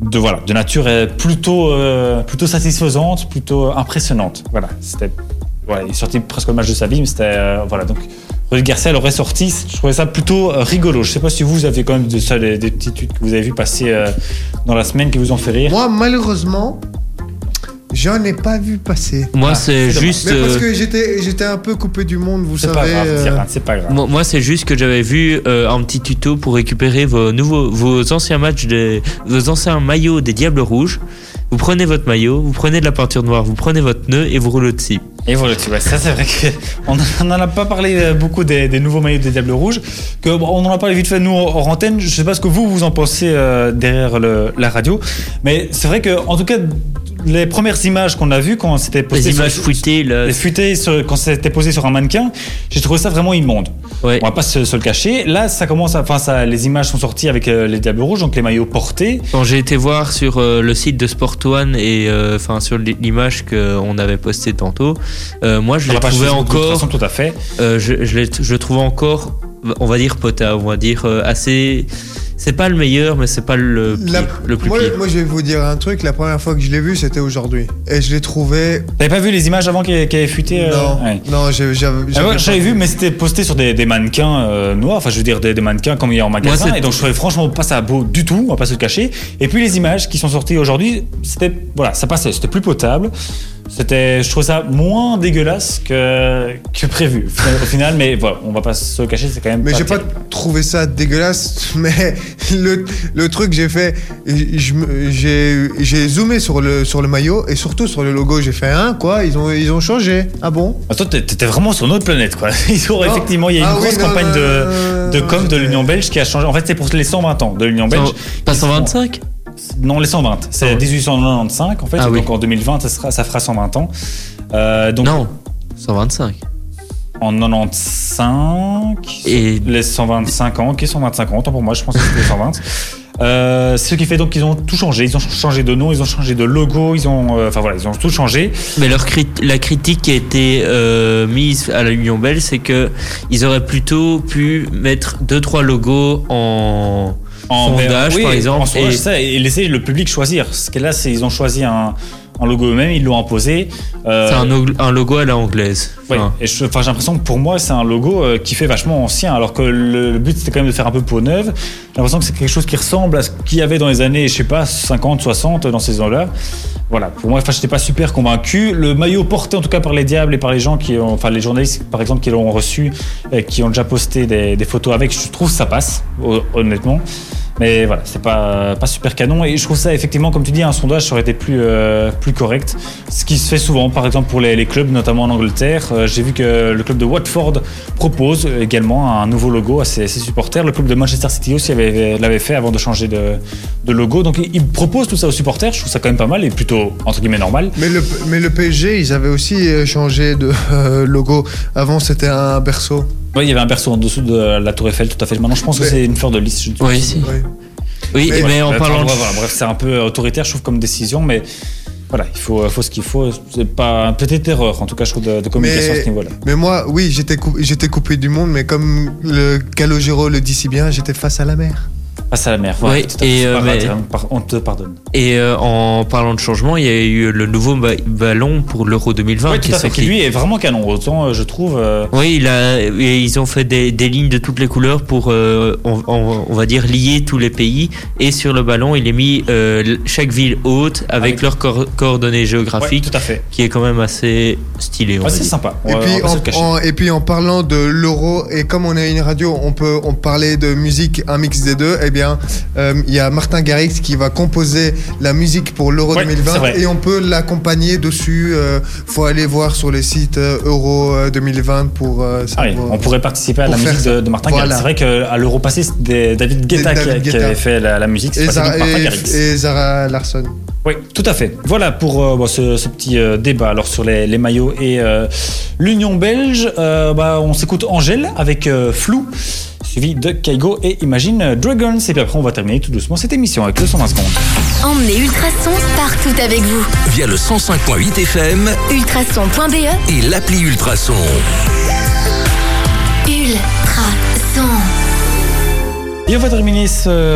de, voilà, de nature euh, plutôt, euh, plutôt satisfaisante, plutôt impressionnante. Voilà, c'était, voilà, il est sorti presque le match de sa vie, mais c'était, euh, voilà, donc Rudy Garcia l'aurait sorti, je trouvais ça plutôt euh, rigolo. Je sais pas si vous avez quand même de ça, des, des petits tweets que vous avez vu passer euh, dans la semaine qui vous ont fait rire. Moi, malheureusement, j'en ai pas vu passer. Moi, Ah, c'est juste. Mais parce euh, que j'étais, j'étais un peu coupé du monde, vous C'est savez. pas grave, euh, c'est pas grave. Moi, c'est juste que j'avais vu euh, un petit tuto pour récupérer vos nouveaux, vos anciens matchs, des, vos anciens maillots des Diables Rouges. Vous prenez votre maillot, vous prenez de la peinture noire, vous prenez votre nœud et vous roulez dessus. Et voilà, tu vois, ça c'est vrai qu'on n'en a pas parlé beaucoup des, des nouveaux maillots des Diables Rouges, que bon, on en a parlé vite fait nous hors antenne. Je sais pas ce que vous vous en pensez euh, derrière le- la radio, mais c'est vrai que en tout cas les premières images qu'on a vues quand c'était posté Les sur- les futées sur- quand c'était posé sur un mannequin, j'ai trouvé ça vraiment immonde. Ouais. On va pas se, se le cacher. Là, ça commence, à, enfin, ça, les images sont sorties avec euh, les Diables Rouges, donc les maillots portés. Quand j'ai été voir sur euh, le site de Sport One et euh, enfin sur l'image qu'on avait postée tantôt, moi je l'ai trouvé Facebook, de encore, façon, tout à fait. je, je, je le trouve encore, on va dire potable, on va dire assez. C'est pas le meilleur, mais c'est pas le, pire- la- le plus moi, pire. moi, je vais vous dire un truc. La première fois que je l'ai vu, c'était aujourd'hui. Et je l'ai trouvé. T'avais pas vu les images avant qui qui avaient fuité euh, non, ouais. non, j'avais. Ah j'avais vu, mais c'était posté sur des, des mannequins euh, noirs, enfin je veux dire des, des mannequins comme il y a en magasin, Moi, et donc je trouvais franchement pas ça beau du tout, on va pas se le cacher. Et puis les images qui sont sorties aujourd'hui, c'était voilà, ça passait, c'était plus potable. C'était, je trouve ça moins dégueulasse que, que prévu au final- mais voilà, on va pas se le cacher, c'est quand même. Mais j'ai pas trouvé ça dégueulasse, mais le, le truc j'ai fait, j'ai j'ai zoomé sur le, sur le maillot et surtout sur le logo, j'ai fait un quoi, ils ont, ils ont changé. Ah bon? Ah, Toi, t'es- t'étais vraiment sur une autre planète, quoi. Ils ont, Non. effectivement, il y a une Ah oui, grosse non, campagne non, de, non, de com de l'Union belge qui a changé. En fait, c'est pour les 120 ans de l'Union belge. Pas Ils font- 125 Non, les 120. C'est Ah ouais. 1895 en fait. Ah oui. Donc en 2020, ça, sera, ça fera 120 ans. Euh, donc Non, 125. En 95, Et les 125 ans, ok, 125 ans, autant pour moi, je pense que c'était 120. Euh, ce qui fait donc qu'ils ont tout changé. Ils ont changé de nom, ils ont changé de logo, ils ont, euh, enfin voilà, ils ont tout changé. Mais leur la critique qui a été euh, mise à l'Union belge, c'est que ils auraient plutôt pu mettre deux trois logos en sondage, oui, par exemple, en sondage, et- ça, et laisser le public choisir. Ce que là, c'est ils ont choisi un, un logo eux-mêmes, ils l'ont imposé. Euh, c'est un, og- un logo à la anglaise. Ouais, Enfin, et je- enfin, j'ai l'impression que pour moi, c'est un logo euh, qui fait vachement ancien, alors que le, le but c'était quand même de faire un peu peau neuve. J'ai l'impression que c'est quelque chose qui ressemble à ce qu'il y avait dans les années, je sais pas, 50, 60, dans ces ans-là. Voilà, pour moi, enfin, j'étais pas super convaincu. Le maillot porté en tout cas par les diables et par les gens qui ont, enfin, les journalistes par exemple qui l'ont reçu et qui ont déjà posté des, des photos avec, je trouve que ça passe, hon- honnêtement. Mais voilà, c'est pas, pas super canon. Et je trouve ça, effectivement, comme tu dis, un sondage aurait été plus, euh, plus correct. Ce qui se fait souvent, par exemple, pour les, clubs, notamment en Angleterre. Euh, J'ai vu que le club de Watford propose également un nouveau logo à ses, supporters. Le club de Manchester City aussi avait- l'avait fait avant de changer de, logo. Donc ils proposent tout ça aux supporters. Je trouve ça quand même pas mal et plutôt entre guillemets normal. Mais le, PSG, ils avaient aussi euh, changé de logo. Avant, c'était un berceau. Oui, il y avait un berceau en dessous de la Tour Eiffel, tout à fait. Maintenant, je pense que c'est une fleur de lys. je Oui, si. Oui, Mais- mais, en parlant de... voilà, bref, c'est un peu autoritaire, je trouve, comme décision, mais voilà, il faut, faut ce qu'il faut. C'est pas une petite erreur, en tout cas, je trouve, de, de communication Mais- à ce niveau-là. Mais moi, oui, j'étais coup- j'étais coupé du monde, mais comme le Calogero le dit si bien, j'étais face à la mer. Face à la mer. Et, euh, mais- grave, par- on te pardonne. Et euh, en parlant de changement, il y a eu le nouveau ba- ballon pour l'Euro 2020 Oui, qui tout est à fait, qui lui est vraiment canon. Autant, euh, je trouve. euh, Oui, il a, et ils ont fait des, des lignes de toutes les couleurs pour, euh, on, on- on va dire, lier tous les pays. Et sur le ballon, il est mis euh, chaque ville haute avec, Avec- leurs coordonnées ouais, géographiques, tout à fait. qui est quand même assez stylé. Ouais, c'est sympa. Et puis, en, le cacher. en- et puis en parlant de l'euro, et comme on est une radio, on peut on parlait de musique, un mix des deux, eh bien, euh, il y a Martin Garrix qui va composer la musique pour l'euro Ouais, c'est 2020 vrai. et on peut l'accompagner dessus. euh, faut aller voir sur les sites euh, euro euh, 2020 pour euh, Ah oui, savoir. on pourrait participer à la pour musique de, de Martin Voilà. Garrix. C'est vrai qu'à l'Euro passé, c'était David Guetta, David qui, avait fait la, la musique. C'est et, Zara, et- et Zara Larson. Oui, tout à fait. Voilà pour euh, bon, ce, ce petit euh, débat alors sur les, les maillots et euh, l'Union belge. Euh, bah, on s'écoute Angèle avec euh, Flou, suivi de Kaigo et Imagine Dragons. Et puis après, on va terminer tout doucement cette émission avec le 120 secondes. Emmenez Ultrason partout avec vous. Via le 105.8 FM Ultrason.be, et l'appli Ultrason. Ultrason. Et on va terminer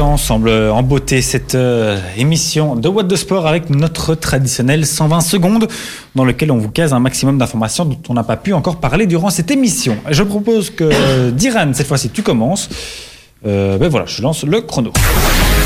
ensemble euh, en beauté cette euh, émission de What the Sport avec notre traditionnel 120 secondes dans lequel on vous case un maximum d'informations dont on n'a pas pu encore parler durant cette émission. Je propose que euh, Diran, cette fois-ci, tu commences. Euh, ben voilà, je lance le chrono.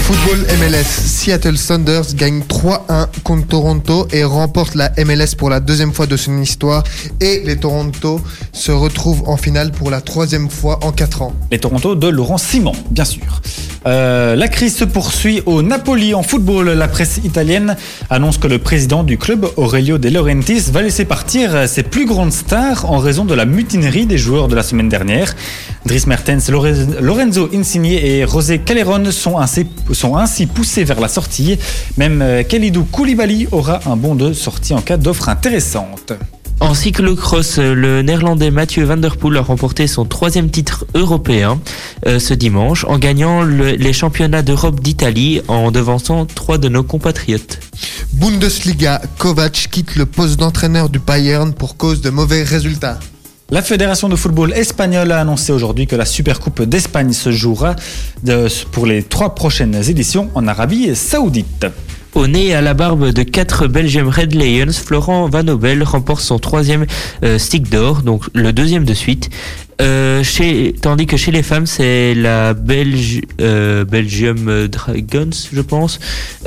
Football MLS, Seattle Sounders gagne 3-1 contre Toronto et remporte la MLS pour la deuxième fois de son histoire. Et les Toronto se retrouvent en finale pour la troisième fois en 4 ans. Les Toronto de Laurent Simon, bien sûr. Euh, la crise se poursuit au Napoli en football. La presse italienne annonce que le président du club, Aurelio De Laurentiis, va laisser partir ses plus grandes stars en raison de la mutinerie des joueurs de la semaine dernière. Dries Mertens, Lore- Lorenzo Insigne et José Calleron sont ainsi, sont ainsi poussés vers la sortie. Même euh, Khalidou Koulibaly aura un bon de sortie en cas d'offre intéressante. En cyclocross, euh, le néerlandais Mathieu Van Der Poel a remporté son troisième titre européen euh, ce dimanche en gagnant le- les championnats d'Europe d'Italie en devançant trois de nos compatriotes. Bundesliga, Kovac quitte le poste d'entraîneur du Bayern pour cause de mauvais résultats. La Fédération de football espagnole a annoncé aujourd'hui que la Supercoupe d'Espagne se jouera pour les trois prochaines éditions en Arabie Saoudite. Au nez et à la barbe de quatre Belgium Red Lions, Florent Van Obel remporte son troisième euh, stick d'or, donc le deuxième de suite. Euh, chez, tandis que chez les femmes, c'est la Belge, euh, Belgium Dragons, je pense.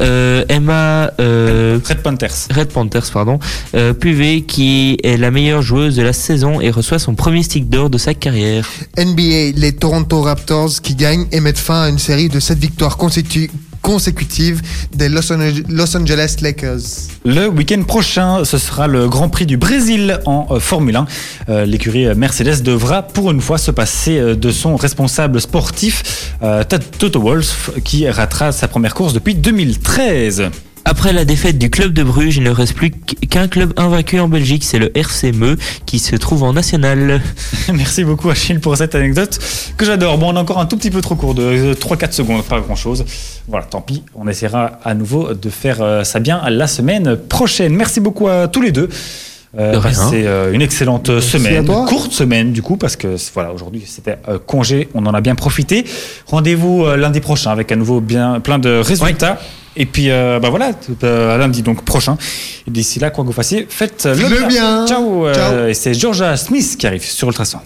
Euh, Emma euh, Red Panthers. Red Panthers, pardon, euh, Puvé, qui est la meilleure joueuse de la saison et reçoit son premier stick d'or de sa carrière. NBA, les Toronto Raptors qui gagnent et mettent fin à une série de 7 victoires consécu- consécutives des Los Ange- Los Angeles Lakers. Le week-end prochain, ce sera le Grand Prix du Brésil en euh, Formule 1. Euh, L'écurie Mercedes devra pour une fois se passer euh, de son responsable sportif, euh, Toto Wolff, qui ratera sa première course depuis 2013. Après la défaite du club de Bruges, il ne reste plus qu'un club invaincu en Belgique, c'est le RC Meux, qui se trouve en national. Merci beaucoup Achille pour cette anecdote que j'adore. Bon, on est encore un tout petit peu trop court de 3-4 secondes, pas grand-chose. Voilà, tant pis, on essaiera à nouveau de faire euh, ça bien la semaine prochaine. Merci beaucoup à tous les deux. Euh, De rien. C'est euh, une excellente à semaine, courte semaine du coup, parce que voilà, aujourd'hui c'était euh, congé, on en a bien profité. Rendez-vous euh, lundi prochain avec à nouveau bien plein de résultats. Et puis euh, bah voilà, euh, à lundi donc prochain. Et d'ici là, quoi que vous fassiez, faites le, Le bien. Ciao. euh, Ciao. Et c'est Georgia Smith qui arrive sur Ultrason.